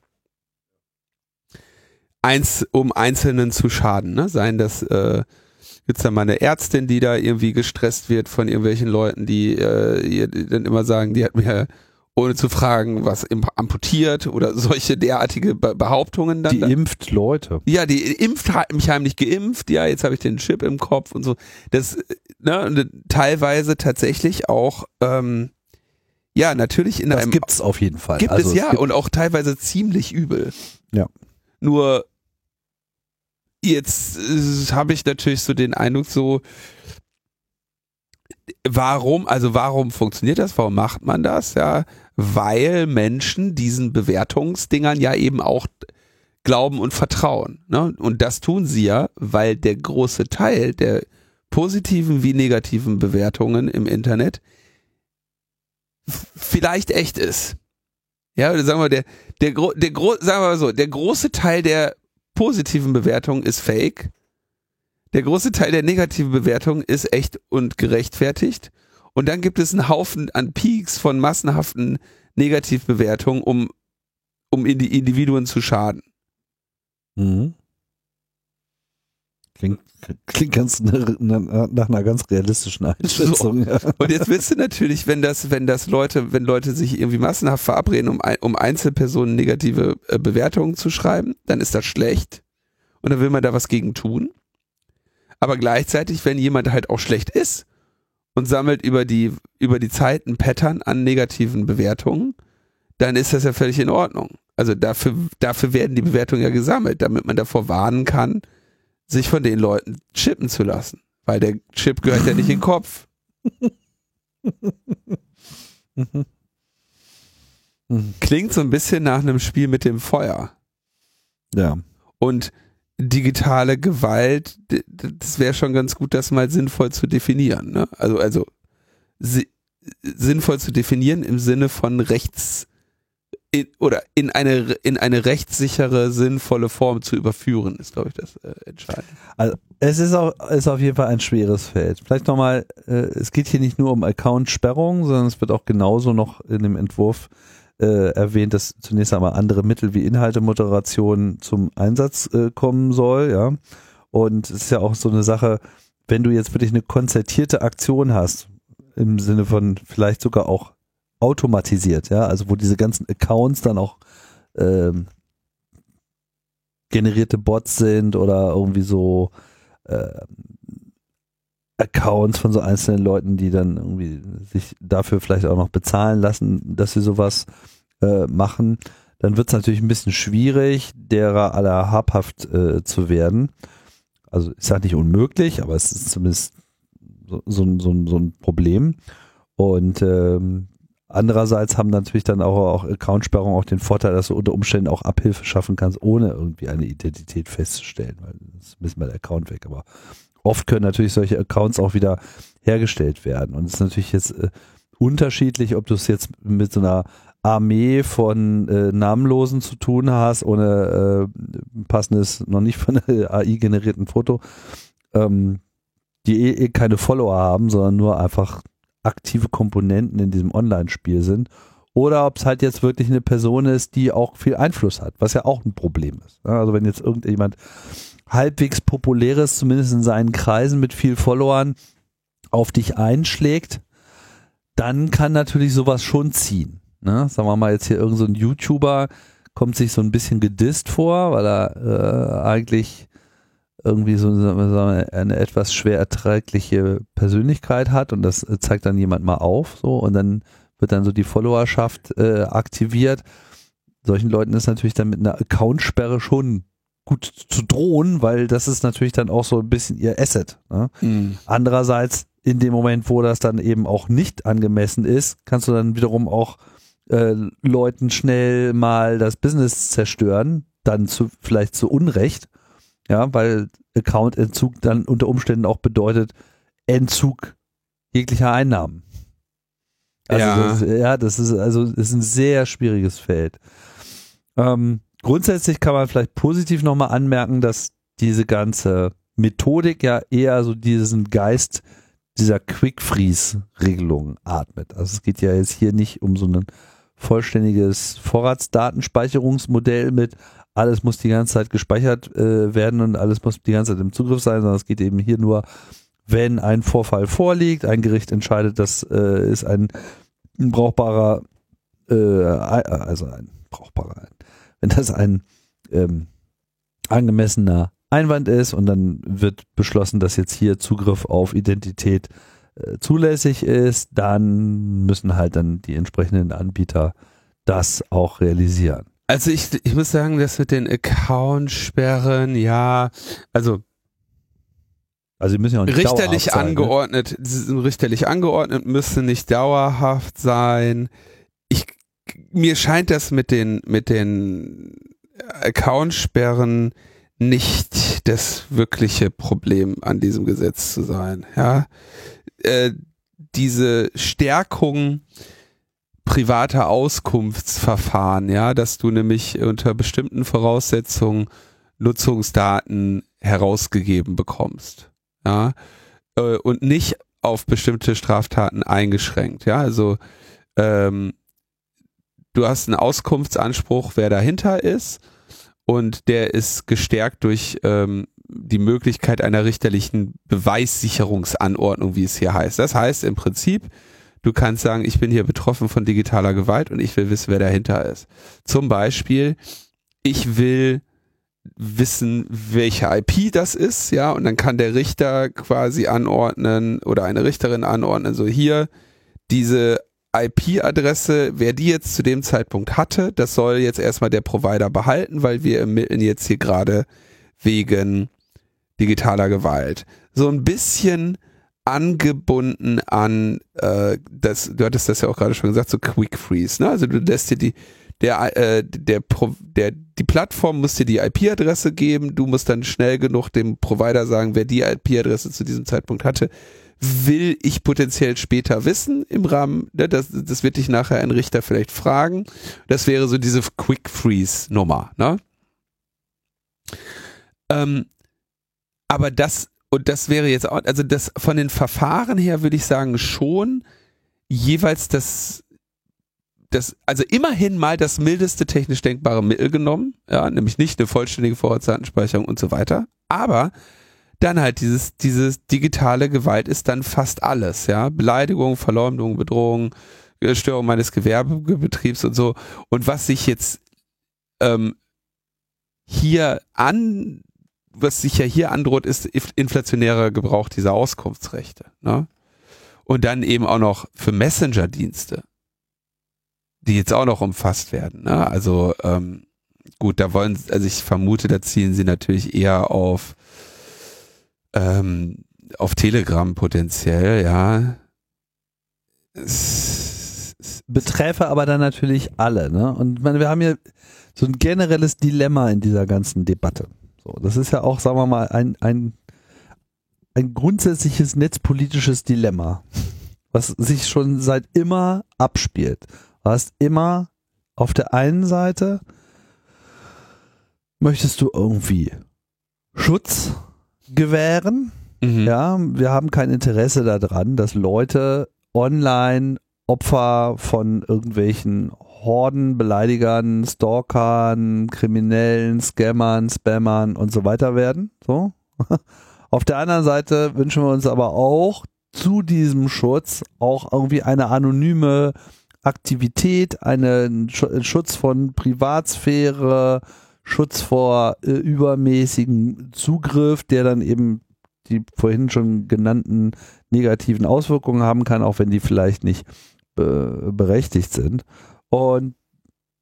eins, um Einzelnen zu schaden. Ne? Seien das äh, gibt's da mal eine Ärztin, die da irgendwie gestresst wird von irgendwelchen Leuten, die äh, ihr dann immer sagen, die hat mir ohne zu fragen, was amputiert oder solche derartige Be Behauptungen dann. Die impft Leute. Ja, die impft hat mich heimlich geimpft, ja, jetzt habe ich den Chip im Kopf und so. Das, ne, teilweise tatsächlich auch, ähm, ja, natürlich in Das einem gibt's auf jeden Fall. gibt Also es ja gibt- und auch teilweise ziemlich übel. Ja. Nur jetzt äh, habe ich natürlich so den Eindruck so, warum, also warum funktioniert das? Warum macht man das? Ja, weil Menschen diesen Bewertungsdingern ja eben auch glauben und vertrauen. Ne? Und das tun sie ja, weil der große Teil der positiven wie negativen Bewertungen im Internet vielleicht echt ist. Ja, oder sagen wir, der, der, der gro sagen wir mal so, der große Teil der positiven Bewertungen ist fake. Der große Teil der negativen Bewertungen ist echt und gerechtfertigt. Und dann gibt es einen Haufen an Peaks von massenhaften Negativbewertungen, um, um in die Individuen zu schaden. Mhm. Klingt, klingt ganz nach einer ganz realistischen Einschätzung. Ja. Und jetzt willst du natürlich, wenn das, wenn das Leute, wenn Leute sich irgendwie massenhaft verabreden, um, um Einzelpersonen negative äh, Bewertungen zu schreiben, dann ist das schlecht. Und dann will man da was gegen tun. Aber gleichzeitig, wenn jemand halt auch schlecht ist und sammelt über die, über die Zeit ein Pattern an negativen Bewertungen, dann ist das ja völlig in Ordnung. Also dafür, dafür werden die Bewertungen ja gesammelt, damit man davor warnen kann, sich von den Leuten chippen zu lassen. Weil der Chip gehört ja nicht in den Kopf. Mhm. Klingt so ein bisschen nach einem Spiel mit dem Feuer. Ja. Und digitale Gewalt, das wäre schon ganz gut, das mal sinnvoll zu definieren. Ne? Also, also si sinnvoll zu definieren im Sinne von rechts in, oder in eine in eine rechtssichere, sinnvolle Form zu überführen, ist, glaube ich, das äh, Entscheidende. Es ist, auch, ist auf jeden Fall ein schweres Feld. Vielleicht nochmal, äh, es geht hier nicht nur um Account-Sperrung, sondern es wird auch genauso noch in dem Entwurf äh, erwähnt, dass zunächst einmal andere Mittel wie Inhaltemoderation zum Einsatz äh, kommen soll, ja. Und es ist ja auch so eine Sache, wenn du jetzt wirklich eine konzertierte Aktion hast, im Sinne von vielleicht sogar auch automatisiert, ja, also wo diese ganzen Accounts dann auch ähm, generierte Bots sind oder irgendwie so äh, Accounts von so einzelnen Leuten, die dann irgendwie sich dafür vielleicht auch noch bezahlen lassen, dass sie sowas äh, machen, dann wird es natürlich ein bisschen schwierig, derer aller habhaft äh, zu werden. Also ist halt nicht unmöglich, aber es ist zumindest so, so, so, so ein Problem. Und ähm, andererseits haben natürlich dann auch, auch Accountsperrungen auch den Vorteil, dass du unter Umständen auch Abhilfe schaffen kannst, ohne irgendwie eine Identität festzustellen, weil das ist ein bisschen mal der Account weg. Aber oft können natürlich solche Accounts auch wieder hergestellt werden. Und es ist natürlich jetzt äh, unterschiedlich, ob du es jetzt mit so einer Armee von äh, Namenlosen zu tun hast, ohne äh, passendes, noch nicht von der AI generierten Foto, ähm, die eh, eh keine Follower haben, sondern nur einfach aktive Komponenten in diesem Online-Spiel sind. Oder ob es halt jetzt wirklich eine Person ist, die auch viel Einfluss hat, was ja auch ein Problem ist. Also wenn jetzt irgendjemand halbwegs populäres, zumindest in seinen Kreisen mit viel Followern, auf dich einschlägt, dann kann natürlich sowas schon ziehen. Ne? Sagen wir mal jetzt hier irgendein so YouTuber kommt sich so ein bisschen gedisst vor, weil er äh, eigentlich irgendwie so wir, eine etwas schwer erträgliche Persönlichkeit hat und das zeigt dann jemand mal auf so und dann wird dann so die Followerschaft äh, aktiviert. Solchen Leuten ist natürlich dann mit einer Accountsperre schon gut zu drohen, weil das ist natürlich dann auch so ein bisschen ihr Asset. Ne? Mhm. Andererseits in dem Moment, wo das dann eben auch nicht angemessen ist, kannst du dann wiederum auch äh, Leuten schnell mal das Business zerstören, dann zu, vielleicht zu Unrecht, ja, weil Accountentzug dann unter Umständen auch bedeutet Entzug jeglicher Einnahmen. Also ja. Das, ja, das ist also das ist ein sehr schwieriges Feld. Ähm, grundsätzlich kann man vielleicht positiv nochmal anmerken, dass diese ganze Methodik ja eher so diesen Geist dieser Quick-Freeze-Regelung atmet. Also es geht ja jetzt hier nicht um so ein vollständiges Vorratsdatenspeicherungsmodell mit alles muss die ganze Zeit gespeichert äh, werden und alles muss die ganze Zeit im Zugriff sein, sondern es geht eben hier nur, wenn ein Vorfall vorliegt, ein Gericht entscheidet, das äh, ist ein, ein brauchbarer, äh, also ein brauchbarer, wenn das ein ähm, angemessener Einwand ist und dann wird beschlossen, dass jetzt hier Zugriff auf Identität äh, zulässig ist, dann müssen halt dann die entsprechenden Anbieter das auch realisieren. Also ich, ich muss sagen, das mit den Accountsperren, ja, also also sie müssen ja auch nicht richterlich sein, ne? angeordnet, ne? richterlich angeordnet müssen nicht dauerhaft sein. Mir scheint das mit den mit den Accountsperren nicht das wirkliche Problem an diesem Gesetz zu sein. Ja, äh, diese Stärkung privater Auskunftsverfahren, ja, dass du nämlich unter bestimmten Voraussetzungen Nutzungsdaten herausgegeben bekommst, ja, äh, und nicht auf bestimmte Straftaten eingeschränkt, ja, also ähm, du hast einen Auskunftsanspruch, wer dahinter ist, und der ist gestärkt durch ähm, die Möglichkeit einer richterlichen Beweissicherungsanordnung, wie es hier heißt. Das heißt im Prinzip, Du kannst sagen, ich bin hier betroffen von digitaler Gewalt und ich will wissen, wer dahinter ist. Zum Beispiel, ich will wissen, welche IP das ist, ja, und dann kann der Richter quasi anordnen oder eine Richterin anordnen, so hier, diese IP-Adresse, wer die jetzt zu dem Zeitpunkt hatte, das soll jetzt erstmal der Provider behalten, weil wir ermitteln jetzt hier gerade wegen digitaler Gewalt. So ein bisschen angebunden an äh, das, du hattest das ja auch gerade schon gesagt, so Quick Freeze, ne? Also du lässt dir die der äh, der der die Plattform muss dir die IP-Adresse geben, du musst dann schnell genug dem Provider sagen, wer die IP-Adresse zu diesem Zeitpunkt hatte, will ich potenziell später wissen im Rahmen, ne, das, das wird dich nachher ein Richter vielleicht fragen. Das wäre so diese Quick Freeze Nummer, ne? Ähm, aber das und das wäre jetzt auch, also das von den Verfahren her würde ich sagen schon jeweils das, das, also immerhin mal das mildeste technisch denkbare Mittel genommen, ja, nämlich nicht eine vollständige Vorratsdatenspeicherung und so weiter, aber dann halt dieses, dieses digitale Gewalt ist dann fast alles, ja, Beleidigung, Verleumdung, Bedrohung, Störung meines Gewerbebetriebs und so. Und was sich jetzt ähm, hier an was sich ja hier androht, ist inflationärer Gebrauch dieser Auskunftsrechte. Ne? Und dann eben auch noch für Messenger-Dienste. die jetzt auch noch umfasst werden. Ne? Also ähm, gut, da wollen, also ich vermute, da zielen sie natürlich eher auf ähm, auf Telegram potenziell, ja. Beträfe aber dann natürlich alle, ne? Und meine, wir haben hier so ein generelles Dilemma in dieser ganzen Debatte. So, das ist ja auch, sagen wir mal, ein, ein, ein grundsätzliches netzpolitisches Dilemma, was sich schon seit immer abspielt. Du hast immer auf der einen Seite möchtest du irgendwie Schutz gewähren. Mhm. Ja, wir haben kein Interesse daran, dass Leute online Opfer von irgendwelchen Horden, Beleidigern, Stalkern, Kriminellen, Scammern, Spammern und so weiter werden. So. Auf der anderen Seite wünschen wir uns aber auch zu diesem Schutz auch irgendwie eine anonyme Aktivität, einen Schutz von Privatsphäre, Schutz vor äh, übermäßigen Zugriff, der dann eben die vorhin schon genannten negativen Auswirkungen haben kann, auch wenn die vielleicht nicht be berechtigt sind. Und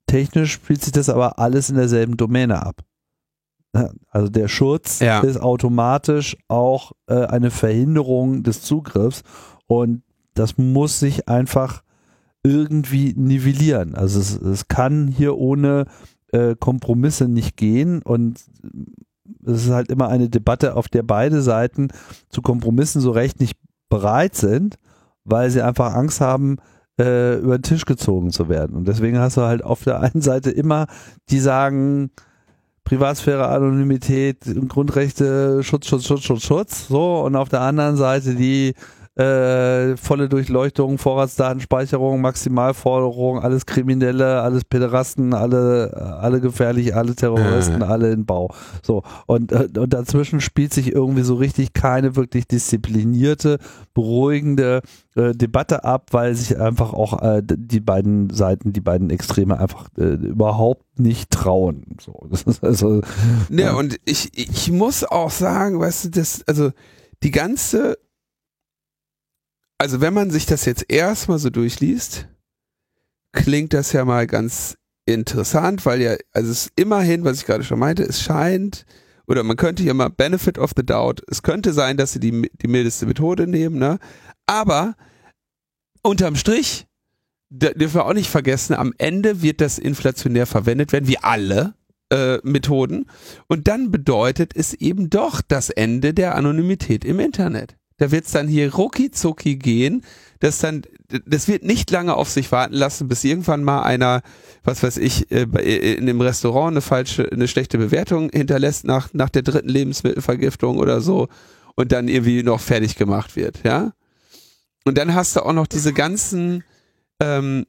technisch spielt sich das aber alles in derselben Domäne ab. Also der Schutz ja. ist automatisch auch äh, eine Verhinderung des Zugriffs und das muss sich einfach irgendwie nivellieren. Also es, es kann hier ohne äh, Kompromisse nicht gehen und es ist halt immer eine Debatte, auf der beide Seiten zu Kompromissen so recht nicht bereit sind, weil sie einfach Angst haben, äh, über den Tisch gezogen zu werden. Und deswegen hast du halt auf der einen Seite immer, die sagen, Privatsphäre, Anonymität, Grundrechte, Schutz, Schutz, Schutz, Schutz, Schutz, so, und auf der anderen Seite die äh, volle Durchleuchtung, Vorratsdatenspeicherung, Maximalforderung, alles Kriminelle, alles Pederasten, alle, alle gefährlich, alle Terroristen, äh. alle in Bau. So. Und, äh, und dazwischen spielt sich irgendwie so richtig keine wirklich disziplinierte, beruhigende äh, Debatte ab, weil sich einfach auch äh, die beiden Seiten, die beiden Extreme einfach äh, überhaupt nicht trauen. So, das ist also. Ja, ja, und ich, ich muss auch sagen, weißt du, das, also die ganze also wenn man sich das jetzt erstmal so durchliest, klingt das ja mal ganz interessant, weil ja, also es ist immerhin, was ich gerade schon meinte, es scheint, oder man könnte hier mal Benefit of the Doubt, es könnte sein, dass sie die, die mildeste Methode nehmen, ne? Aber unterm Strich, dürfen wir auch nicht vergessen, am Ende wird das inflationär verwendet werden, wie alle äh, Methoden. Und dann bedeutet es eben doch das Ende der Anonymität im Internet. Da wird es dann hier rucki zucki gehen. Das dann, das wird nicht lange auf sich warten lassen, bis irgendwann mal einer, was weiß ich, äh, äh, in dem Restaurant eine falsche, eine schlechte Bewertung hinterlässt nach, nach der dritten Lebensmittelvergiftung oder so und dann irgendwie noch fertig gemacht wird, ja. Und dann hast du auch noch diese ganzen, ähm,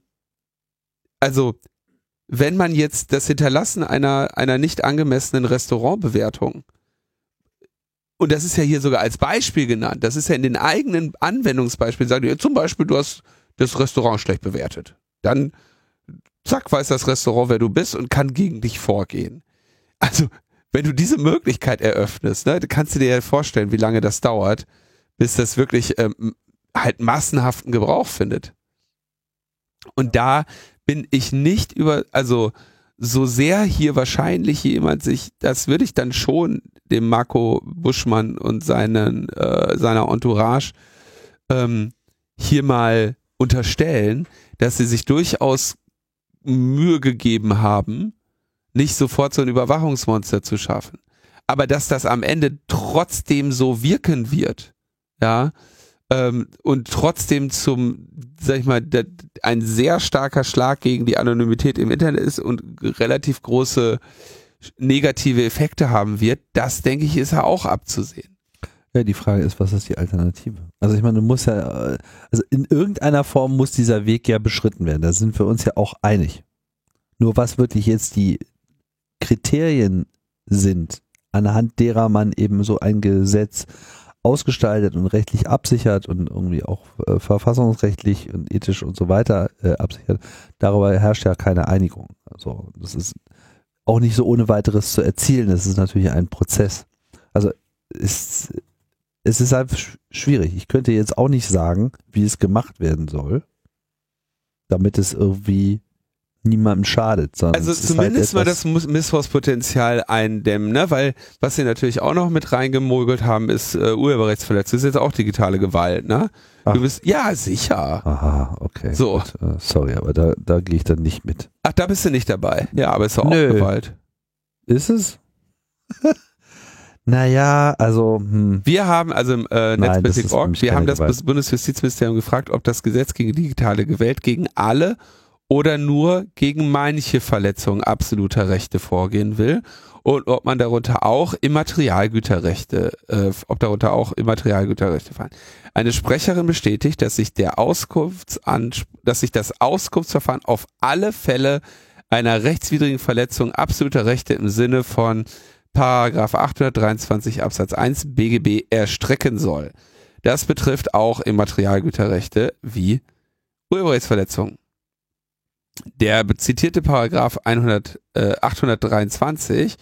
also wenn man jetzt das Hinterlassen einer, einer nicht angemessenen Restaurantbewertung und das ist ja hier sogar als Beispiel genannt, das ist ja in den eigenen Anwendungsbeispielen, sagen die, zum Beispiel, du hast das Restaurant schlecht bewertet. Dann, zack, weiß das Restaurant, wer du bist und kann gegen dich vorgehen. Also, wenn du diese Möglichkeit eröffnest, ne, kannst du dir ja vorstellen, wie lange das dauert, bis das wirklich ähm, halt massenhaften Gebrauch findet. Und da bin ich nicht über, also so sehr hier wahrscheinlich jemand sich, das würde ich dann schon dem Marco Buschmann und seinen, äh, seiner Entourage ähm, hier mal unterstellen, dass sie sich durchaus Mühe gegeben haben, nicht sofort so ein Überwachungsmonster zu schaffen. Aber dass das am Ende trotzdem so wirken wird, ja, ähm, und trotzdem zum, sag ich mal, der, ein sehr starker Schlag gegen die Anonymität im Internet ist und relativ große negative Effekte haben wird, das denke ich, ist ja auch abzusehen. Ja, die Frage ist, was ist die Alternative? Also ich meine, du musst ja, also in irgendeiner Form muss dieser Weg ja beschritten werden. Da sind wir uns ja auch einig. Nur was wirklich jetzt die Kriterien sind, anhand derer man eben so ein Gesetz ausgestaltet und rechtlich absichert und irgendwie auch äh, verfassungsrechtlich und ethisch und so weiter äh, absichert, darüber herrscht ja keine Einigung. Also das ist auch nicht so ohne weiteres zu erzielen. Das ist natürlich ein Prozess. Also ist, es ist halt schwierig. Ich könnte jetzt auch nicht sagen, wie es gemacht werden soll, damit es irgendwie niemandem schadet. Sondern Also ist zumindest halt mal das Missbrauchspotenzial eindämmen, ne? Weil was sie natürlich auch noch mit reingemogelt haben, ist äh, Urheberrechtsverletzung. Das ist jetzt auch digitale Gewalt, ne? Ach. Du bist ja sicher. Aha, okay. So. Gut, äh, sorry, aber da, da gehe ich dann nicht mit. Da bist du nicht dabei. Ja, aber ist auch Nö. Gewalt. Ist es? naja, also, hm. Wir haben also im äh, Netzpolitik.org, wir haben das Gewalt. Bundesjustizministerium gefragt, ob das Gesetz gegen digitale Gewalt gegen alle oder nur gegen manche Verletzungen absoluter Rechte vorgehen will und ob man darunter auch Immaterialgüterrechte, äh, ob darunter auch Immaterialgüterrechte fallen. Eine Sprecherin bestätigt, dass sich der Auskunftsanspruch, dass sich das Auskunftsverfahren auf alle Fälle einer rechtswidrigen Verletzung absoluter Rechte im Sinne von Paragraph 823 Absatz 1 BGB erstrecken soll. Das betrifft auch Immaterialgüterrechte wie Urheberrechtsverletzungen. Der zitierte Paragraph 100, äh, 823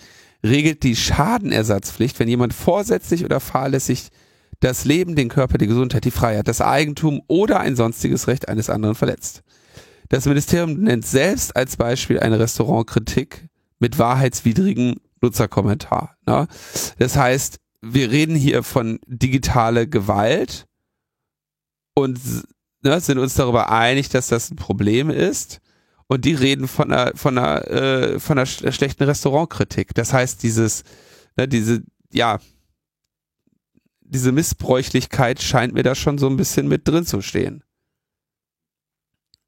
regelt die Schadenersatzpflicht, wenn jemand vorsätzlich oder fahrlässig das Leben, den Körper, die Gesundheit, die Freiheit, das Eigentum oder ein sonstiges Recht eines anderen verletzt. Das Ministerium nennt selbst als Beispiel eine Restaurantkritik mit wahrheitswidrigen Nutzerkommentar. Ne? Das heißt, wir reden hier von digitale Gewalt und ne, sind uns darüber einig, dass das ein Problem ist. Und die reden von einer, von einer, äh, von einer sch- schlechten Restaurantkritik. Das heißt, dieses, ne, diese, ja, diese Missbräuchlichkeit scheint mir da schon so ein bisschen mit drin zu stehen.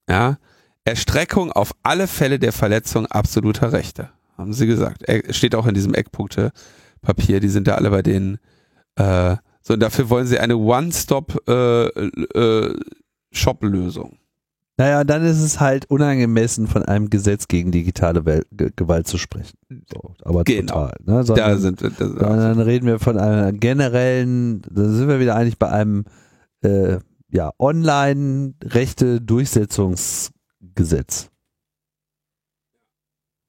Ja, Erstreckung auf alle Fälle der Verletzung absoluter Rechte, haben sie gesagt. Er- Steht auch in diesem Eckpunkte-Papier, die sind da alle bei denen. Äh, so, und dafür wollen sie eine One-Stop-Shop-Lösung. Naja, dann ist es halt unangemessen, von einem Gesetz gegen digitale Wel Ge Gewalt zu sprechen. So, aber Genau. total. Ne? da Sondern, sind wir. Da, sondern dann reden wir von einer generellen, da sind wir wieder eigentlich bei einem äh, ja, Online-Rechte-Durchsetzungsgesetz.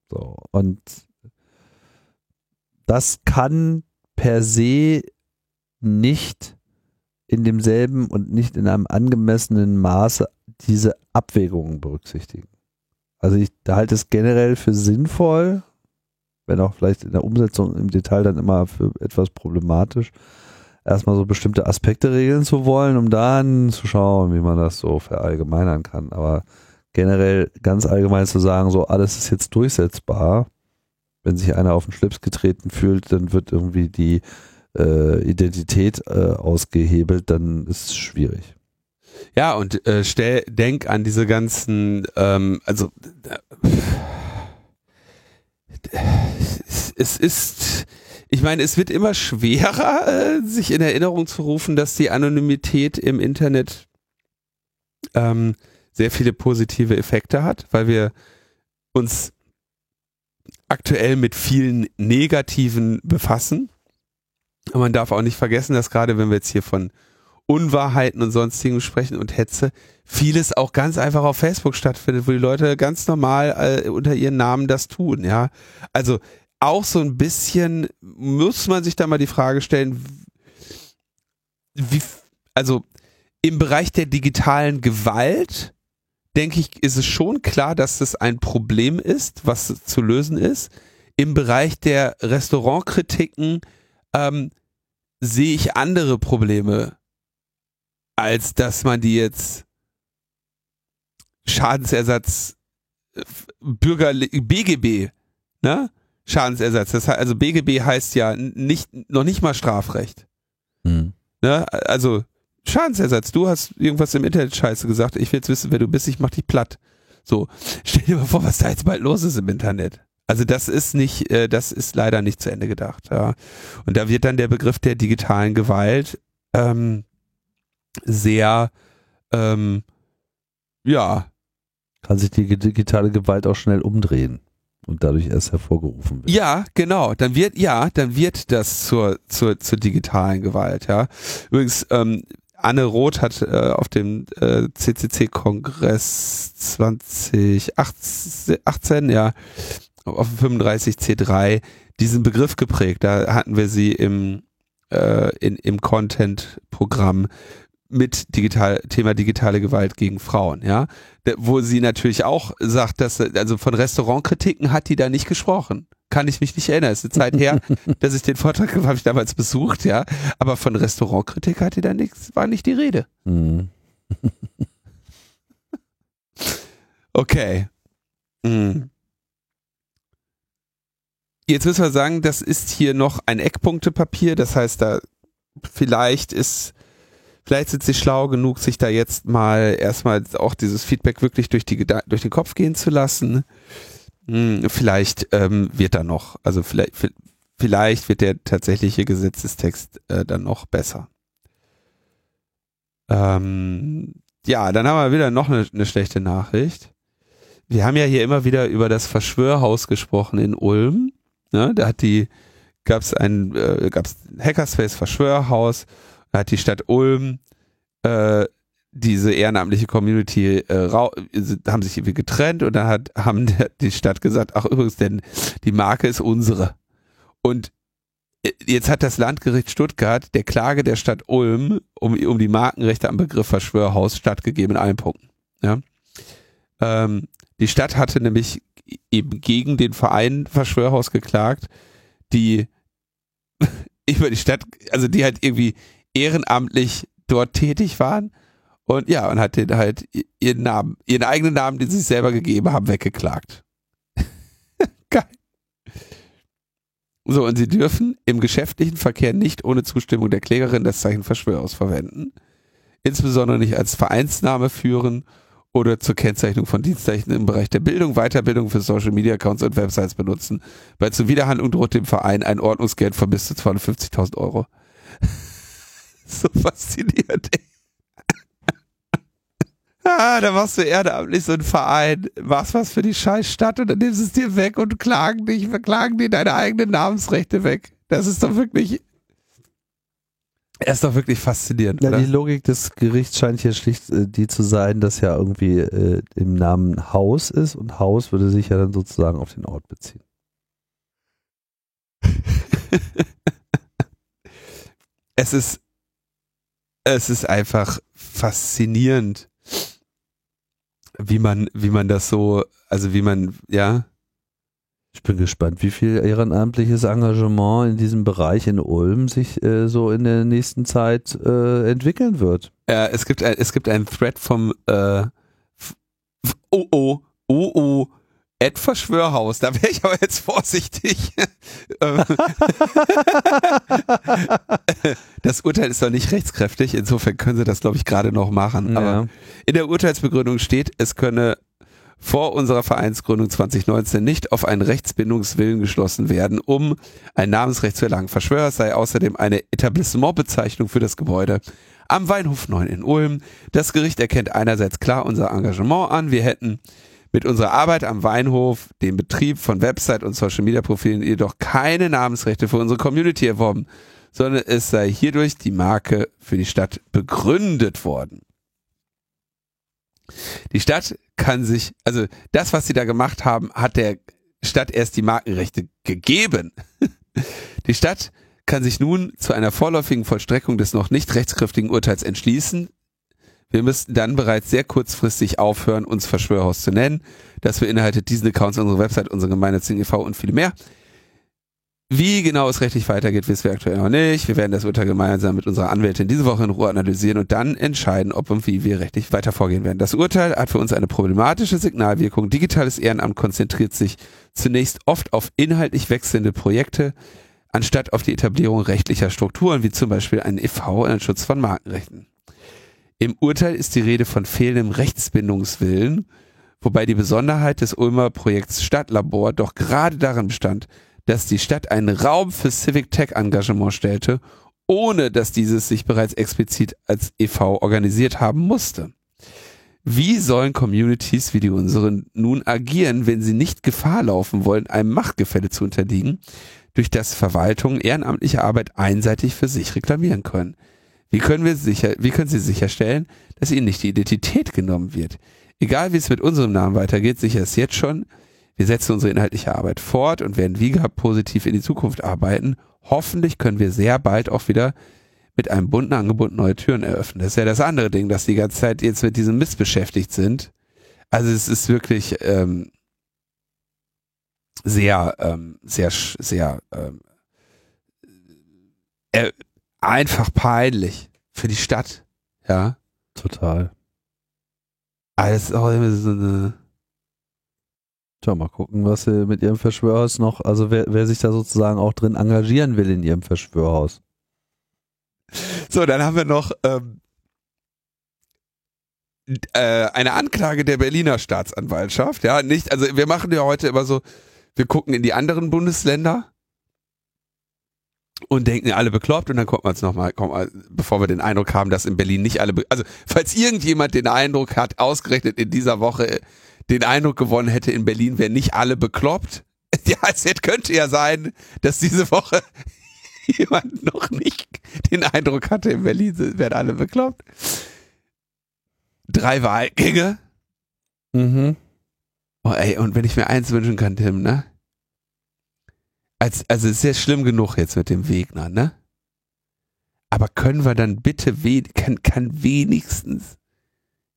So, und das kann per se nicht in demselben und nicht in einem angemessenen Maße diese Abwägungen berücksichtigen. Also ich halte es generell für sinnvoll, wenn auch vielleicht in der Umsetzung im Detail dann immer für etwas problematisch, erstmal so bestimmte Aspekte regeln zu wollen, um dann zu schauen, wie man das so verallgemeinern kann. Aber generell ganz allgemein zu sagen, so alles ist jetzt durchsetzbar, wenn sich einer auf den Schlips getreten fühlt, dann wird irgendwie die äh, Identität äh, ausgehebelt, dann ist es schwierig. Ja, und äh, stell, denk an diese ganzen, ähm, also äh, es, es ist, ich meine, es wird immer schwerer, äh, sich in Erinnerung zu rufen, dass die Anonymität im Internet ähm, sehr viele positive Effekte hat, weil wir uns aktuell mit vielen Negativen befassen. Und man darf auch nicht vergessen, dass gerade wenn wir jetzt hier von Unwahrheiten und sonstigen sprechen und Hetze, vieles auch ganz einfach auf Facebook stattfindet, wo die Leute ganz normal äh, unter ihren Namen das tun, ja. Also auch so ein bisschen muss man sich da mal die Frage stellen, wie, also im Bereich der digitalen Gewalt, denke ich, ist es schon klar, dass das ein Problem ist, was zu lösen ist. Im Bereich der Restaurantkritiken ähm, sehe ich andere Probleme als dass man die jetzt Schadensersatz Bürger BGB, ne? Schadensersatz. Das heißt, also BGB heißt ja nicht noch nicht mal Strafrecht. Hm. Ne? Also Schadensersatz. Du hast irgendwas im Internet Scheiße gesagt. Ich will jetzt wissen, wer du bist. Ich mach dich platt. So, stell dir mal vor, was da jetzt bald los ist im Internet. Also das ist nicht, äh, das ist leider nicht zu Ende gedacht. Ja. Und da wird dann der Begriff der digitalen Gewalt ähm, sehr, ähm, ja, Kann sich die digitale Gewalt auch schnell umdrehen und dadurch erst hervorgerufen wird. Ja, genau. Dann wird, ja, dann wird das zur, zur, zur digitalen Gewalt, ja. Übrigens, ähm, Anne Roth hat äh, auf dem äh, CCC-Kongress 2018, ja, auf dem 35C3 diesen Begriff geprägt. Da hatten wir sie im, äh, in, im Content-Programm mit digital, Thema digitale Gewalt gegen Frauen, ja, wo sie natürlich auch sagt, dass, also von Restaurantkritiken hat die da nicht gesprochen. Kann ich mich nicht erinnern. Es ist eine Zeit her, dass ich den Vortrag habe ich damals besucht, ja. Aber von Restaurantkritik hatte da nichts, war nicht die Rede. Mhm. okay. Mhm. Jetzt müssen wir sagen, das ist hier noch ein Eckpunktepapier, das heißt, da vielleicht ist, vielleicht sind sie schlau genug, sich da jetzt mal erstmal auch dieses Feedback wirklich durch, die, durch den Kopf gehen zu lassen. Hm, vielleicht ähm, wird da noch, also vielleicht, vielleicht wird der tatsächliche Gesetzestext äh, dann noch besser. Ähm, ja, dann haben wir wieder noch eine, eine schlechte Nachricht. Wir haben ja hier immer wieder über das Verschwörhaus gesprochen in Ulm. Ne? Da hat die, gab es ein, äh, gab Hackerspace Verschwörhaus, hat die Stadt Ulm äh, diese ehrenamtliche Community äh, haben sich irgendwie getrennt und dann hat haben der, die Stadt gesagt, ach übrigens, denn die Marke ist unsere. Und äh, jetzt hat das Landgericht Stuttgart der Klage der Stadt Ulm um, um die Markenrechte am Begriff Verschwörhaus stattgegeben in allen Punkten. Ja? Ähm, die Stadt hatte nämlich eben gegen den Verein Verschwörhaus geklagt, die über die Stadt, also die halt irgendwie ehrenamtlich dort tätig waren und ja, und hat den halt ihren Namen, ihren eigenen Namen, den sie sich selber gegeben haben, weggeklagt. Geil. So, und sie dürfen im geschäftlichen Verkehr nicht ohne Zustimmung der Klägerin das Zeichen Verschwörhaus verwenden. Insbesondere nicht als Vereinsname führen oder zur Kennzeichnung von Dienstleichen im Bereich der Bildung, Weiterbildung für Social Media Accounts und Websites benutzen. Bei Zuwiderhandlung droht dem Verein ein Ordnungsgeld von bis zu 250.000 Euro. so faszinierend. ah, da machst du ehrenamtlich so einen Verein, machst was für die scheiß Stadt und dann nimmst es dir weg und klagen dich, verklagen dir deine eigenen Namensrechte weg. Das ist doch wirklich er ist doch wirklich faszinierend. Ja, oder? die Logik des Gerichts scheint hier schlicht äh, die zu sein, dass ja irgendwie äh, im Namen Haus ist und Haus würde sich ja dann sozusagen auf den Ort beziehen. es ist es ist einfach faszinierend, wie man wie man das so, also wie man ja ich bin gespannt, wie viel ehrenamtliches Engagement in diesem Bereich in Ulm sich äh, so in der nächsten Zeit äh, entwickeln wird. Ja, es gibt ein, es gibt einen Thread vom äh, oh oh oh oh Ed Verschwörhaus. Da wäre ich aber jetzt vorsichtig. das Urteil ist doch nicht rechtskräftig, insofern können sie das, glaube ich, gerade noch machen. Ja. Aber in der Urteilsbegründung steht, es könne vor unserer Vereinsgründung 2019 nicht auf einen Rechtsbindungswillen geschlossen werden, um ein Namensrecht zu erlangen. Verschwörer sei außerdem eine Etablissementbezeichnung für das Gebäude am Weinhof 9 in Ulm. Das Gericht erkennt einerseits klar unser Engagement an. Wir hätten mit unserer Arbeit am Weinhof, dem Betrieb von Website und Social Media Profilen jedoch keine Namensrechte für unsere Community erworben, sondern es sei hierdurch die Marke für die Stadt begründet worden. Die Stadt kann sich, also das, was sie da gemacht haben, hat der Stadt erst die Markenrechte gegeben. Die Stadt kann sich nun zu einer vorläufigen Vollstreckung des noch nicht rechtskräftigen Urteils entschließen. Wir müssten dann bereits sehr kurzfristig aufhören, uns Verschwörhaus zu nennen. Das beinhaltet diesen Accounts, unsere Website, unsere gemeinnützigen e.V. und viele mehr. Wie genau es rechtlich weitergeht, wissen wir aktuell noch nicht. Wir werden das Urteil gemeinsam mit unserer Anwältin diese Woche in Ruhe analysieren und dann entscheiden, ob und wie wir rechtlich weiter vorgehen werden. Das Urteil hat für uns eine problematische Signalwirkung. Digitales Ehrenamt konzentriert sich zunächst oft auf inhaltlich wechselnde Projekte, anstatt auf die Etablierung rechtlicher Strukturen, wie zum Beispiel einen e.V. und einen Schutz von Markenrechten. Im Urteil ist die Rede von fehlendem Rechtsbindungswillen, wobei die Besonderheit des Ulmer Projekts Stadtlabor doch gerade darin bestand, dass die Stadt einen Raum für Civic Tech Engagement stellte, ohne dass dieses sich bereits explizit als e.V. organisiert haben musste. Wie sollen Communities wie die unseren nun agieren, wenn sie nicht Gefahr laufen wollen, einem Machtgefälle zu unterliegen, durch das Verwaltungen ehrenamtliche Arbeit einseitig für sich reklamieren können? Wie können wir sicher, wie können sie sicherstellen, dass ihnen nicht die Identität genommen wird? Egal wie es mit unserem Namen weitergeht, sicher ist jetzt schon, wir setzen unsere inhaltliche Arbeit fort und werden wie gehabt positiv in die Zukunft arbeiten. Hoffentlich können wir sehr bald auch wieder mit einem bunten Angebot neue Türen eröffnen. Das ist ja das andere Ding, dass die ganze Zeit jetzt mit diesem Mist beschäftigt sind. Also es ist wirklich ähm, sehr, ähm, sehr, sehr ähm, äh, einfach peinlich für die Stadt. Ja. Total. Alles auch immer so eine. Tja, mal gucken, was sie mit ihrem Verschwörhaus noch, also wer, wer sich da sozusagen auch drin engagieren will in ihrem Verschwörhaus. So, dann haben wir noch ähm, äh, eine Anklage der Berliner Staatsanwaltschaft. Ja, nicht, also wir machen ja heute immer so, wir gucken in die anderen Bundesländer und denken alle bekloppt und dann gucken wir uns nochmal, bevor wir den Eindruck haben, dass in Berlin nicht alle, also falls irgendjemand den Eindruck hat, ausgerechnet in dieser Woche den Eindruck gewonnen hätte, in Berlin wären nicht alle bekloppt, ja, es könnte ja sein, dass diese Woche jemand noch nicht den Eindruck hatte, in Berlin werden alle bekloppt. Drei Wahlgänge. Mhm. Oh, ey, und wenn ich mir eins wünschen kann, Tim, ne? Als, also es ist ja schlimm genug jetzt mit dem Wegner, ne? Aber können wir dann bitte, we kann, kann wenigstens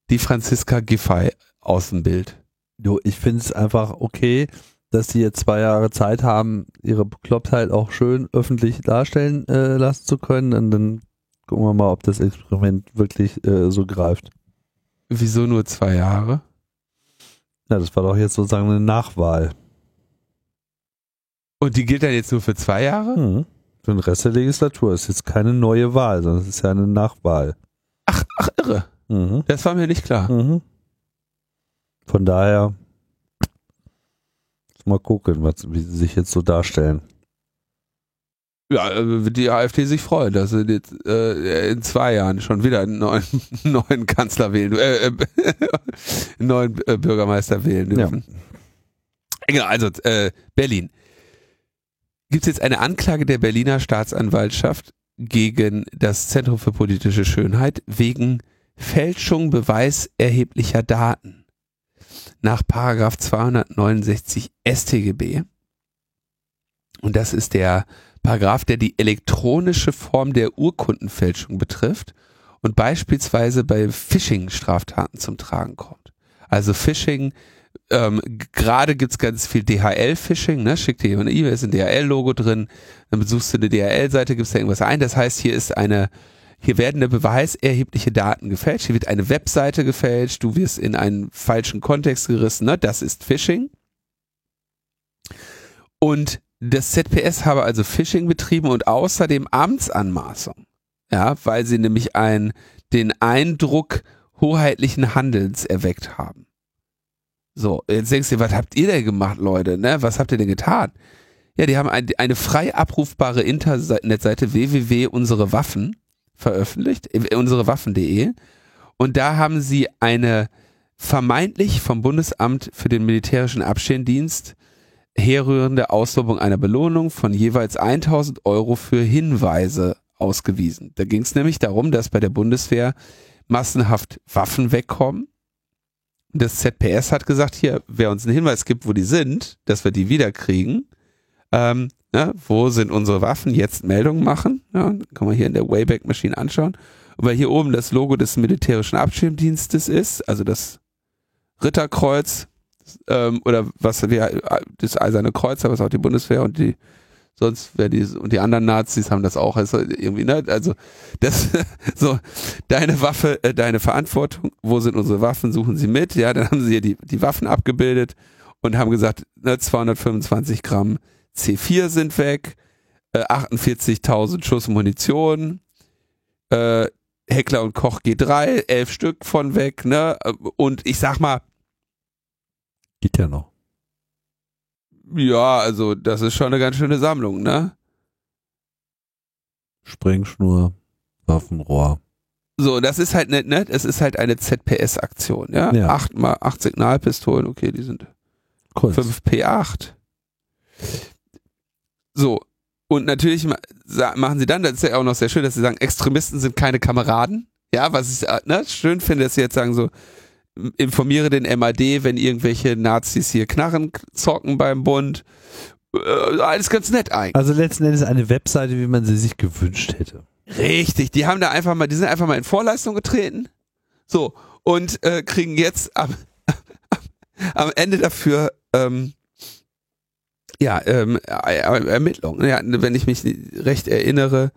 die Franziska Giffey aus dem Bild? Du, ich finde es einfach okay, dass die jetzt zwei Jahre Zeit haben, ihre Beklopptheit auch schön öffentlich darstellen äh, lassen zu können. Und dann gucken wir mal, ob das Experiment wirklich äh, so greift. Wieso nur zwei Jahre? Ja, das war doch jetzt sozusagen eine Nachwahl. Und die gilt dann jetzt nur für zwei Jahre? Hm. Für den Rest der Legislatur. Ist jetzt keine neue Wahl, sondern es ist ja eine Nachwahl. Ach, ach irre. Mhm. Das war mir nicht klar. Mhm. Von daher mal gucken, was, wie sie sich jetzt so darstellen. Ja, äh, wird die AfD sich freuen, dass sie jetzt äh, in zwei Jahren schon wieder einen neuen, neuen Kanzler wählen, äh, äh, einen neuen äh, Bürgermeister wählen dürfen. Ja. Genau, also äh, Berlin. Gibt es jetzt eine Anklage der Berliner Staatsanwaltschaft gegen das Zentrum für politische Schönheit wegen Fälschung beweiserheblicher Daten nach Paragraph 269 StGB. Und das ist der Paragraph, der die elektronische Form der Urkundenfälschung betrifft und beispielsweise bei Phishing-Straftaten zum Tragen kommt. Also Phishing, ähm, gerade gibt's ganz viel DHL-Phishing, ne? Schickt dir jemand eine E-Mail, ist ein DHL-Logo drin, dann besuchst du eine DHL-Seite, gibst da irgendwas ein. Das heißt, hier ist eine hier werden der Beweis erhebliche Daten gefälscht, hier wird eine Webseite gefälscht, du wirst in einen falschen Kontext gerissen, ne? das ist Phishing. Und das ZPS habe also Phishing betrieben und außerdem Amtsanmaßung. Ja, weil sie nämlich ein, den Eindruck hoheitlichen Handelns erweckt haben. So, jetzt denkst du, was habt ihr denn gemacht, Leute? Ne? Was habt ihr denn getan? Ja, die haben ein, eine frei abrufbare Internetseite www.unserewaffen veröffentlicht, unsere Waffen.de. Und da haben sie eine vermeintlich vom Bundesamt für den militärischen Abschirmdienst herrührende Auslobung einer Belohnung von jeweils 1000 Euro für Hinweise ausgewiesen. Da ging es nämlich darum, dass bei der Bundeswehr massenhaft Waffen wegkommen. Das ZPS hat gesagt, hier, wer uns einen Hinweis gibt, wo die sind, dass wir die wiederkriegen, ähm, Ne? Wo sind unsere Waffen? Jetzt Meldungen machen. Ja, kann man hier in der Wayback Machine anschauen. Und weil hier oben das Logo des militärischen Abschirmdienstes ist, also das Ritterkreuz ähm, oder was wir das Eiserne Kreuz, was auch die Bundeswehr und die sonst wer die und die anderen Nazis haben das auch also irgendwie ne also das so deine Waffe äh, deine Verantwortung wo sind unsere Waffen suchen sie mit ja dann haben sie hier die die Waffen abgebildet und haben gesagt ne, 225 Gramm C4 sind weg, äh, 48.000 Schuss Munition, äh, Heckler und Koch G3, elf Stück von weg, ne? Und ich sag mal. Geht ja noch. Ja, also das ist schon eine ganz schöne Sammlung, ne? Sprengschnur, Waffenrohr. So, das ist halt ne, ne, es ist halt eine ZPS-Aktion, ja? ja. Acht mal acht Signalpistolen, okay, die sind Kurz. 5 P8. So. Und natürlich machen sie dann, das ist ja auch noch sehr schön, dass sie sagen, Extremisten sind keine Kameraden. Ja, was ich äh, ne, schön finde, dass sie jetzt sagen so, informiere den MAD, wenn irgendwelche Nazis hier Knarren zocken beim Bund. Äh, alles ganz nett eigentlich. Also letzten Endes eine Webseite, wie man sie sich gewünscht hätte. Richtig, die haben da einfach mal, die sind einfach mal in Vorleistung getreten. So, und äh, kriegen jetzt am, am Ende dafür ähm, ja, ähm, Ermittlungen. Ja, wenn ich mich recht erinnere,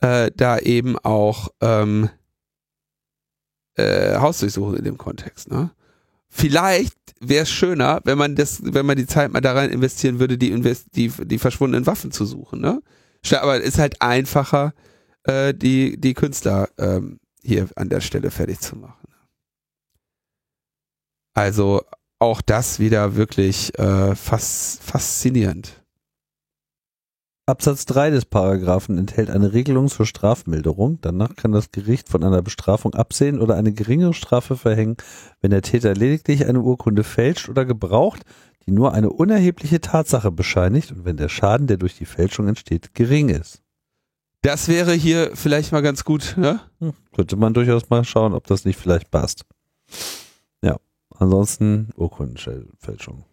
äh, da eben auch ähm, äh, Hausdurchsuchung in dem Kontext. Ne? Vielleicht wäre es schöner, wenn man das, wenn man die Zeit mal da rein investieren würde, die, invest die, die verschwundenen Waffen zu suchen. Ne? Aber es ist halt einfacher, äh, die, die Künstler ähm, hier an der Stelle fertig zu machen. Also auch das wieder wirklich äh, fas faszinierend. Absatz 3 des Paragraphen enthält eine Regelung zur Strafmilderung. Danach kann das Gericht von einer Bestrafung absehen oder eine geringere Strafe verhängen, wenn der Täter lediglich eine Urkunde fälscht oder gebraucht, die nur eine unerhebliche Tatsache bescheinigt und wenn der Schaden, der durch die Fälschung entsteht, gering ist. Das wäre hier vielleicht mal ganz gut, ne? Hm, könnte man durchaus mal schauen, ob das nicht vielleicht passt. Ja, ansonsten Urkundenfälschung.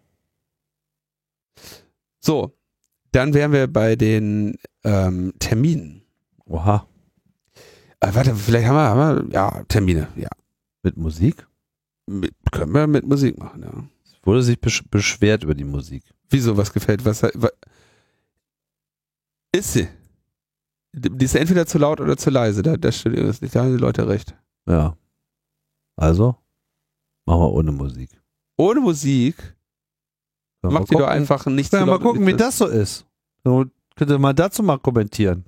So, dann wären wir bei den ähm, Terminen. Oha. Äh, warte, vielleicht haben wir, haben wir, ja, Termine, ja. Mit Musik? Mit, können wir mit Musik machen, ja. Es wurde sich besch beschwert über die Musik. Wieso, was gefällt? Was, was ist sie? Die ist entweder zu laut oder zu leise. Da, da, da haben die Leute recht. Ja. Also, machen wir ohne Musik. Ohne Musik? Ja, Macht die doch einfach nicht ja, Mal gucken, wie das so ist. So, könnt ihr mal dazu mal kommentieren.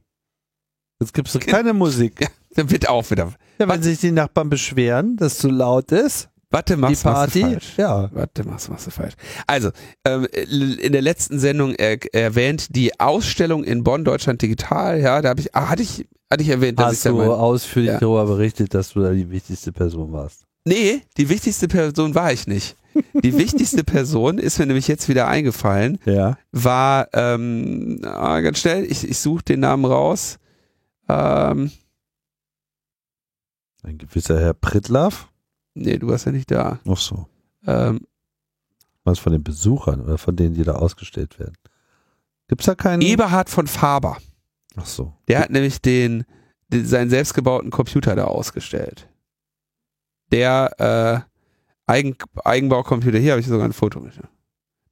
Jetzt gibt es keine Musik. Ja, dann wird auch wieder. Ja, wenn sich die Nachbarn beschweren, dass zu laut ist. Warte, machst, die Party, machst du falsch. Ja. Warte, machst, machst du falsch. Also, ähm, in der letzten Sendung er, erwähnt die Ausstellung in Bonn, Deutschland Digital. Ja, da habe ich, ah, hatte ich, hatte ich erwähnt, dass Hast ich da du mein, ausführlich ja. darüber berichtet, dass du da die wichtigste Person warst. Nee, die wichtigste Person war ich nicht. Die wichtigste Person ist mir nämlich jetzt wieder eingefallen. Ja. War ähm, ah, ganz schnell. Ich, ich suche den Namen raus. Ähm, Ein gewisser Herr Pritlaff. Nee, du warst ja nicht da. Ach so. Ähm, Was von den Besuchern oder von denen, die da ausgestellt werden? Gibt's da keinen? Eberhard von Faber. Ach so. Der hat nämlich den, den seinen selbstgebauten Computer da ausgestellt der äh, Eigen, Eigenbaucomputer, hier habe ich sogar ein Foto mit.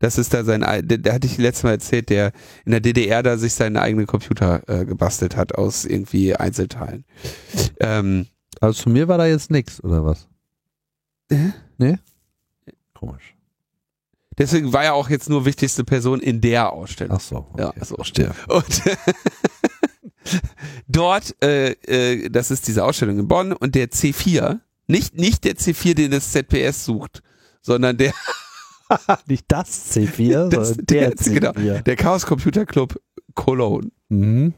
Das ist da sein, der, der hatte ich letztes Mal erzählt, der in der DDR da sich seinen eigenen Computer äh, gebastelt hat aus irgendwie Einzelteilen. Ähm, also zu mir war da jetzt nichts, oder was? Äh? Nee? Komisch. Deswegen war er auch jetzt nur wichtigste Person in der Ausstellung. Ach so. Okay, ja, so. Verstehe. Und dort, äh, äh, das ist diese Ausstellung in Bonn und der C4, nicht, nicht der C4, den das ZPS sucht, sondern der. nicht das C4, das, sondern der, der C4. Genau, der Chaos Computer Club Cologne mhm.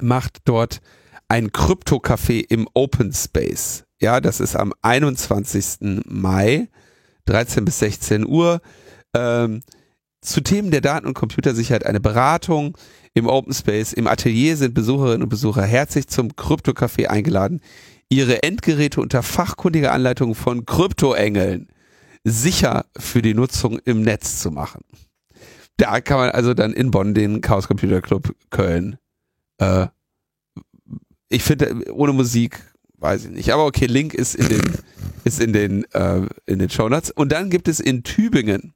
macht dort ein Krypto-Café im Open Space. Ja, das ist am 21. Mai, 13 bis 16 Uhr. Ähm, zu Themen der Daten- und Computersicherheit eine Beratung im Open Space. Im Atelier sind Besucherinnen und Besucher herzlich zum Krypto-Café eingeladen ihre Endgeräte unter fachkundiger Anleitung von Kryptoengeln sicher für die Nutzung im Netz zu machen. Da kann man also dann in Bonn den Chaos Computer Club Köln. Äh, ich finde ohne Musik weiß ich nicht, aber okay, Link ist in den ist in den äh, in den Shownotes und dann gibt es in Tübingen.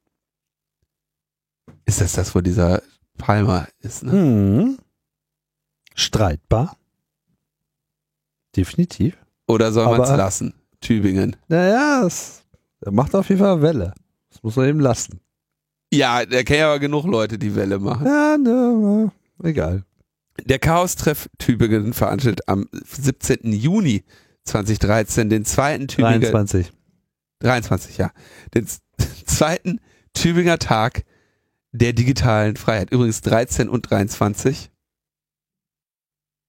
Ist das das, wo dieser Palmer ist? Ne? Hm. Streitbar. Definitiv. Oder soll man es lassen? Tübingen. Naja, es macht auf jeden Fall Welle. Das muss man eben lassen. Ja, da kennen ja aber genug Leute, die Welle machen. Ja, ne, egal. Der Chaos-Treff Tübingen veranstaltet am 17. Juni 2013 den zweiten Tübinger 23. 23, ja. Den zweiten Tübinger Tag der digitalen Freiheit. Übrigens 13 und 23.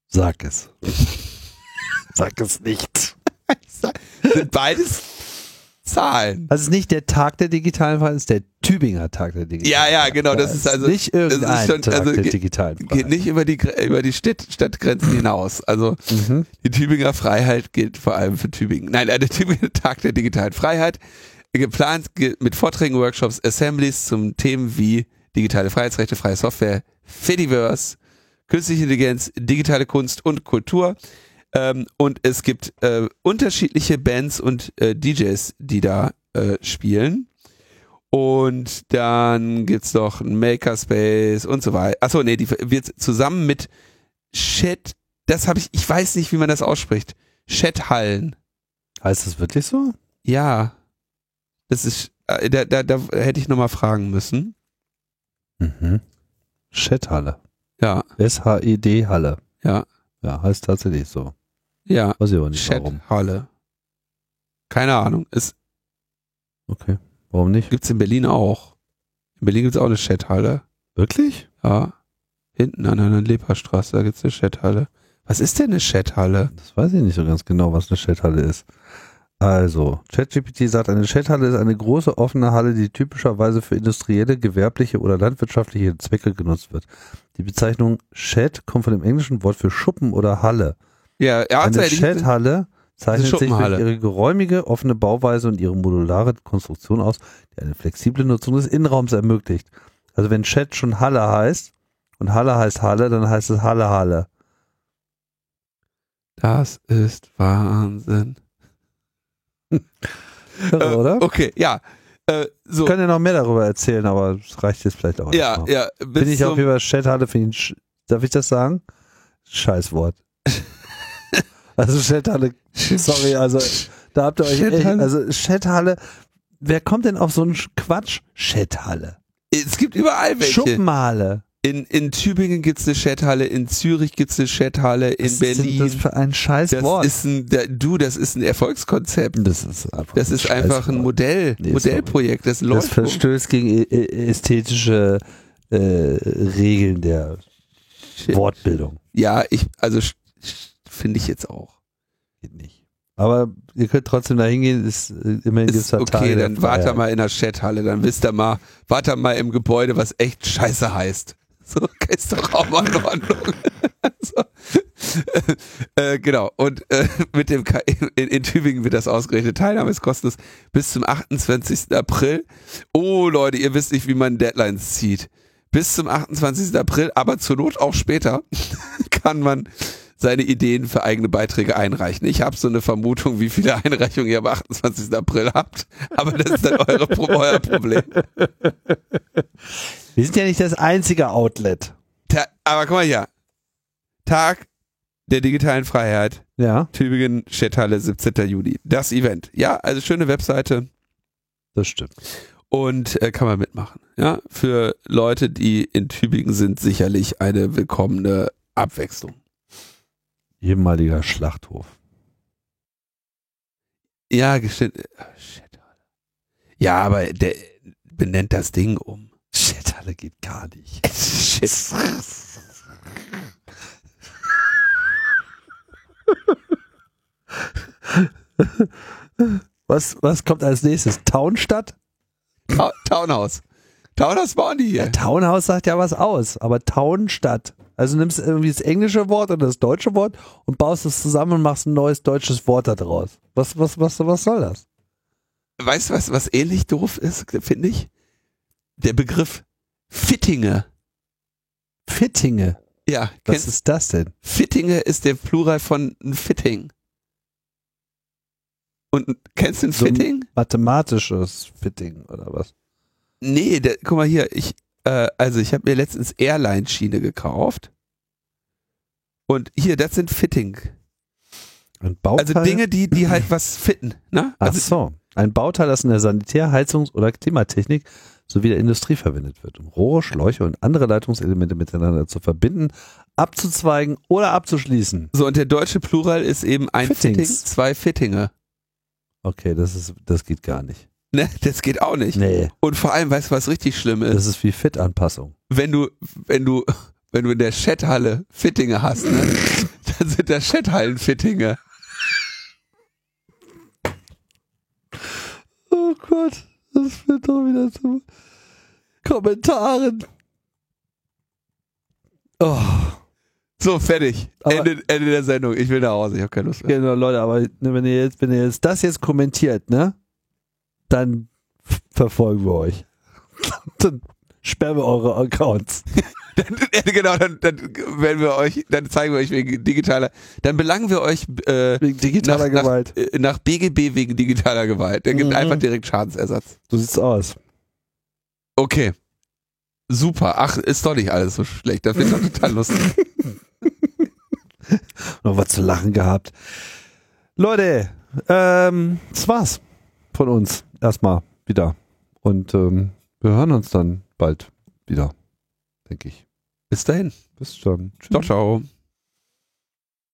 Sag es. Sag es nicht. Sind beides Zahlen. Das ist nicht der Tag der digitalen Freiheit, das ist der Tübinger Tag der digitalen Freiheit. Ja, ja, genau. Das ist also nicht irgendein schon, Tag also der digitalen Freiheit. Geht nicht über die, über die Stadt, Stadtgrenzen hinaus. Also mhm. die Tübinger Freiheit gilt vor allem für Tübingen. Nein, der Tübinger Tag der digitalen Freiheit. Geplant mit Vorträgen, Workshops, Assemblies zum Themen wie digitale Freiheitsrechte, freie Software, Fediverse, künstliche Intelligenz, digitale Kunst und Kultur. Ähm, und es gibt äh, unterschiedliche Bands und äh, DJs, die da äh, spielen. Und dann gibt's noch ein Makerspace und so weiter. Achso, nee, die wird zusammen mit Chat, das habe ich, ich weiß nicht, wie man das ausspricht. Chathallen. Heißt das wirklich so? Ja. Das ist, äh, da, da, da hätte ich nochmal fragen müssen. Mhm. Ja, S-H-E-D Halle. ja, Ja, heißt tatsächlich so. Ja. Weiß ich aber nicht warum. Chathalle. Keine Ahnung. Es Okay. Warum nicht? gibt's in Berlin auch. In Berlin gibt's auch eine Chathalle. Wirklich? Ja. Hinten an einer Leperstraße, da gibt's eine Chathalle. Was ist denn eine Chathalle? Das weiß ich nicht so ganz genau, was eine Chathalle ist. Also, ChatGPT sagt, eine Chathalle ist eine große offene Halle, die typischerweise für industrielle, gewerbliche oder landwirtschaftliche Zwecke genutzt wird. Die Bezeichnung Chat kommt von dem englischen Wort für Schuppen oder Halle. Ja, ja Eine. Chathalle zeichnet sich durch ihre geräumige, offene Bauweise und ihre modulare Konstruktion aus, die eine flexible Nutzung des Innenraums ermöglicht. Also wenn Chat schon Halle heißt und Halle heißt Halle, dann heißt es Halle Halle. Das ist Wahnsinn. Irre, Äh, oder? Okay, ja. Äh, so. Ich kann ja noch mehr darüber erzählen, aber es reicht jetzt vielleicht auch. Ja, ja. Finde ich auf jeden Fall Chathalle, finde ich, darf ich das sagen? Scheißwort. also Chathalle, sorry, also da habt ihr euch echt, Chathalle? also Chathalle, wer kommt denn auf so einen Quatsch? Chathalle. Es gibt überall welche. Schuppenhalle. In, in Tübingen gibt's eine Chathalle, in Zürich gibt's eine Chathalle, in Was ist denn Berlin. das für ein scheiß Das Wort? ist ein, da, du, das ist ein Erfolgskonzept. das ist einfach, Das ist einfach ein. Modell, Nee, Modellprojekt. Das Das läuft. verstößt gegen ästhetische äh, Regeln der Shit. Wortbildung. Ja, ich, also finde ich jetzt auch. Geht nicht. Aber ihr könnt trotzdem da hingehen, ist, äh, immerhin gibt's Ist da Tage okay, dann warte mal in der Chathalle, dann wisst ihr mal, warte mal im Gebäude, was echt scheiße heißt. So, ist doch auch mal in Ordnung. so. äh, genau, und äh, mit dem K in, in Tübingen wird das ausgerechnet. Teilnahme ist kostenlos bis zum 28. April. Oh Leute, ihr wisst nicht, wie man Deadlines zieht. Bis zum 28. April, aber zur Not auch später, kann man seine Ideen für eigene Beiträge einreichen. Ich habe so eine Vermutung, wie viele Einreichungen ihr am 28. April habt, aber das ist dann eure, euer Problem. Wir sind ja nicht das einzige Outlet. Ta aber guck mal hier. Tag der digitalen Freiheit, Ja, Tübingen, Städthalle, 17. Juli. Das Event. Ja, also schöne Webseite das stimmt. und äh, kann man mitmachen. Ja, für Leute, die in Tübingen sind, sicherlich eine willkommene Abwechslung. Ehemaliger Schlachthof. Ja, gestimmt. äh. Ja, aber der benennt das Ding um. Chathalle geht gar nicht. Shit. Was, was kommt als nächstes? Townstadt? Ta Townhouse. Townhouse bauen die Ja, hier. Townhouse sagt ja was aus, aber Townstadt. Also nimmst irgendwie das englische Wort oder das deutsche Wort und baust es zusammen und machst ein neues deutsches Wort da draus. Was, was, was, was soll das? Weißt du, was, was ähnlich doof ist, finde ich? Der Begriff Fittinge. Fittinge. Ja, Was ist das denn? Fittinge ist der Plural von Fitting. Und kennst du ein So Fitting? Mathematisches Fitting oder was? Nee, der, guck mal hier, ich, äh, also ich habe mir letztens Airline-Schiene gekauft. Und hier, das sind Fitting. Ein Bauteil? Also Dinge, die, die halt was fitten, ne? Ach Also, so. Ein Bauteil, das in der Sanitär-, Heizungs- oder Klimatechnik sowie der Industrie verwendet wird, um Rohre, Schläuche und andere Leitungselemente miteinander zu verbinden, abzuzweigen oder abzuschließen. so, und der deutsche Plural ist eben ein Fittings. Fitting, zwei Fittinge. Okay, das ist, das geht gar nicht. Ne, das geht auch nicht. Nee, Und vor allem, weißt du, was richtig schlimm ist? das ist wie Fit-Anpassung. wenn du, wenn du, wenn du in der Chathalle Fittinge hast, ne, dann sind das Chathallen-Fittinge. Oh Gott, das wird doch wieder zu Kommentaren. Oh, So, fertig. Aber- Ende, Ende der Sendung. Ich will nach Hause, ich habe keine Lust mehr. genau, Leute, aber wenn ihr jetzt, wenn ihr jetzt das jetzt kommentiert, ne, dann verfolgen wir euch. dann sperren wir eure Accounts. dann, genau, dann, dann werden wir euch, dann zeigen wir euch wegen digitaler, dann belangen wir euch äh, Wegen digitaler nach, Gewalt. Nach, äh, nach BGB wegen digitaler Gewalt. Dann gibt Mhm. einfach direkt Schadensersatz. So sieht's aus. Okay. Super. Ach, ist doch nicht alles so schlecht. Das wird doch total lustig. Noch was zu lachen gehabt. Leute, ähm, das war's von uns. Erstmal wieder. Und ähm, wir hören uns dann bald wieder. Denke ich. Bis dahin. Bis dann. Tschüss. Ciao, ciao.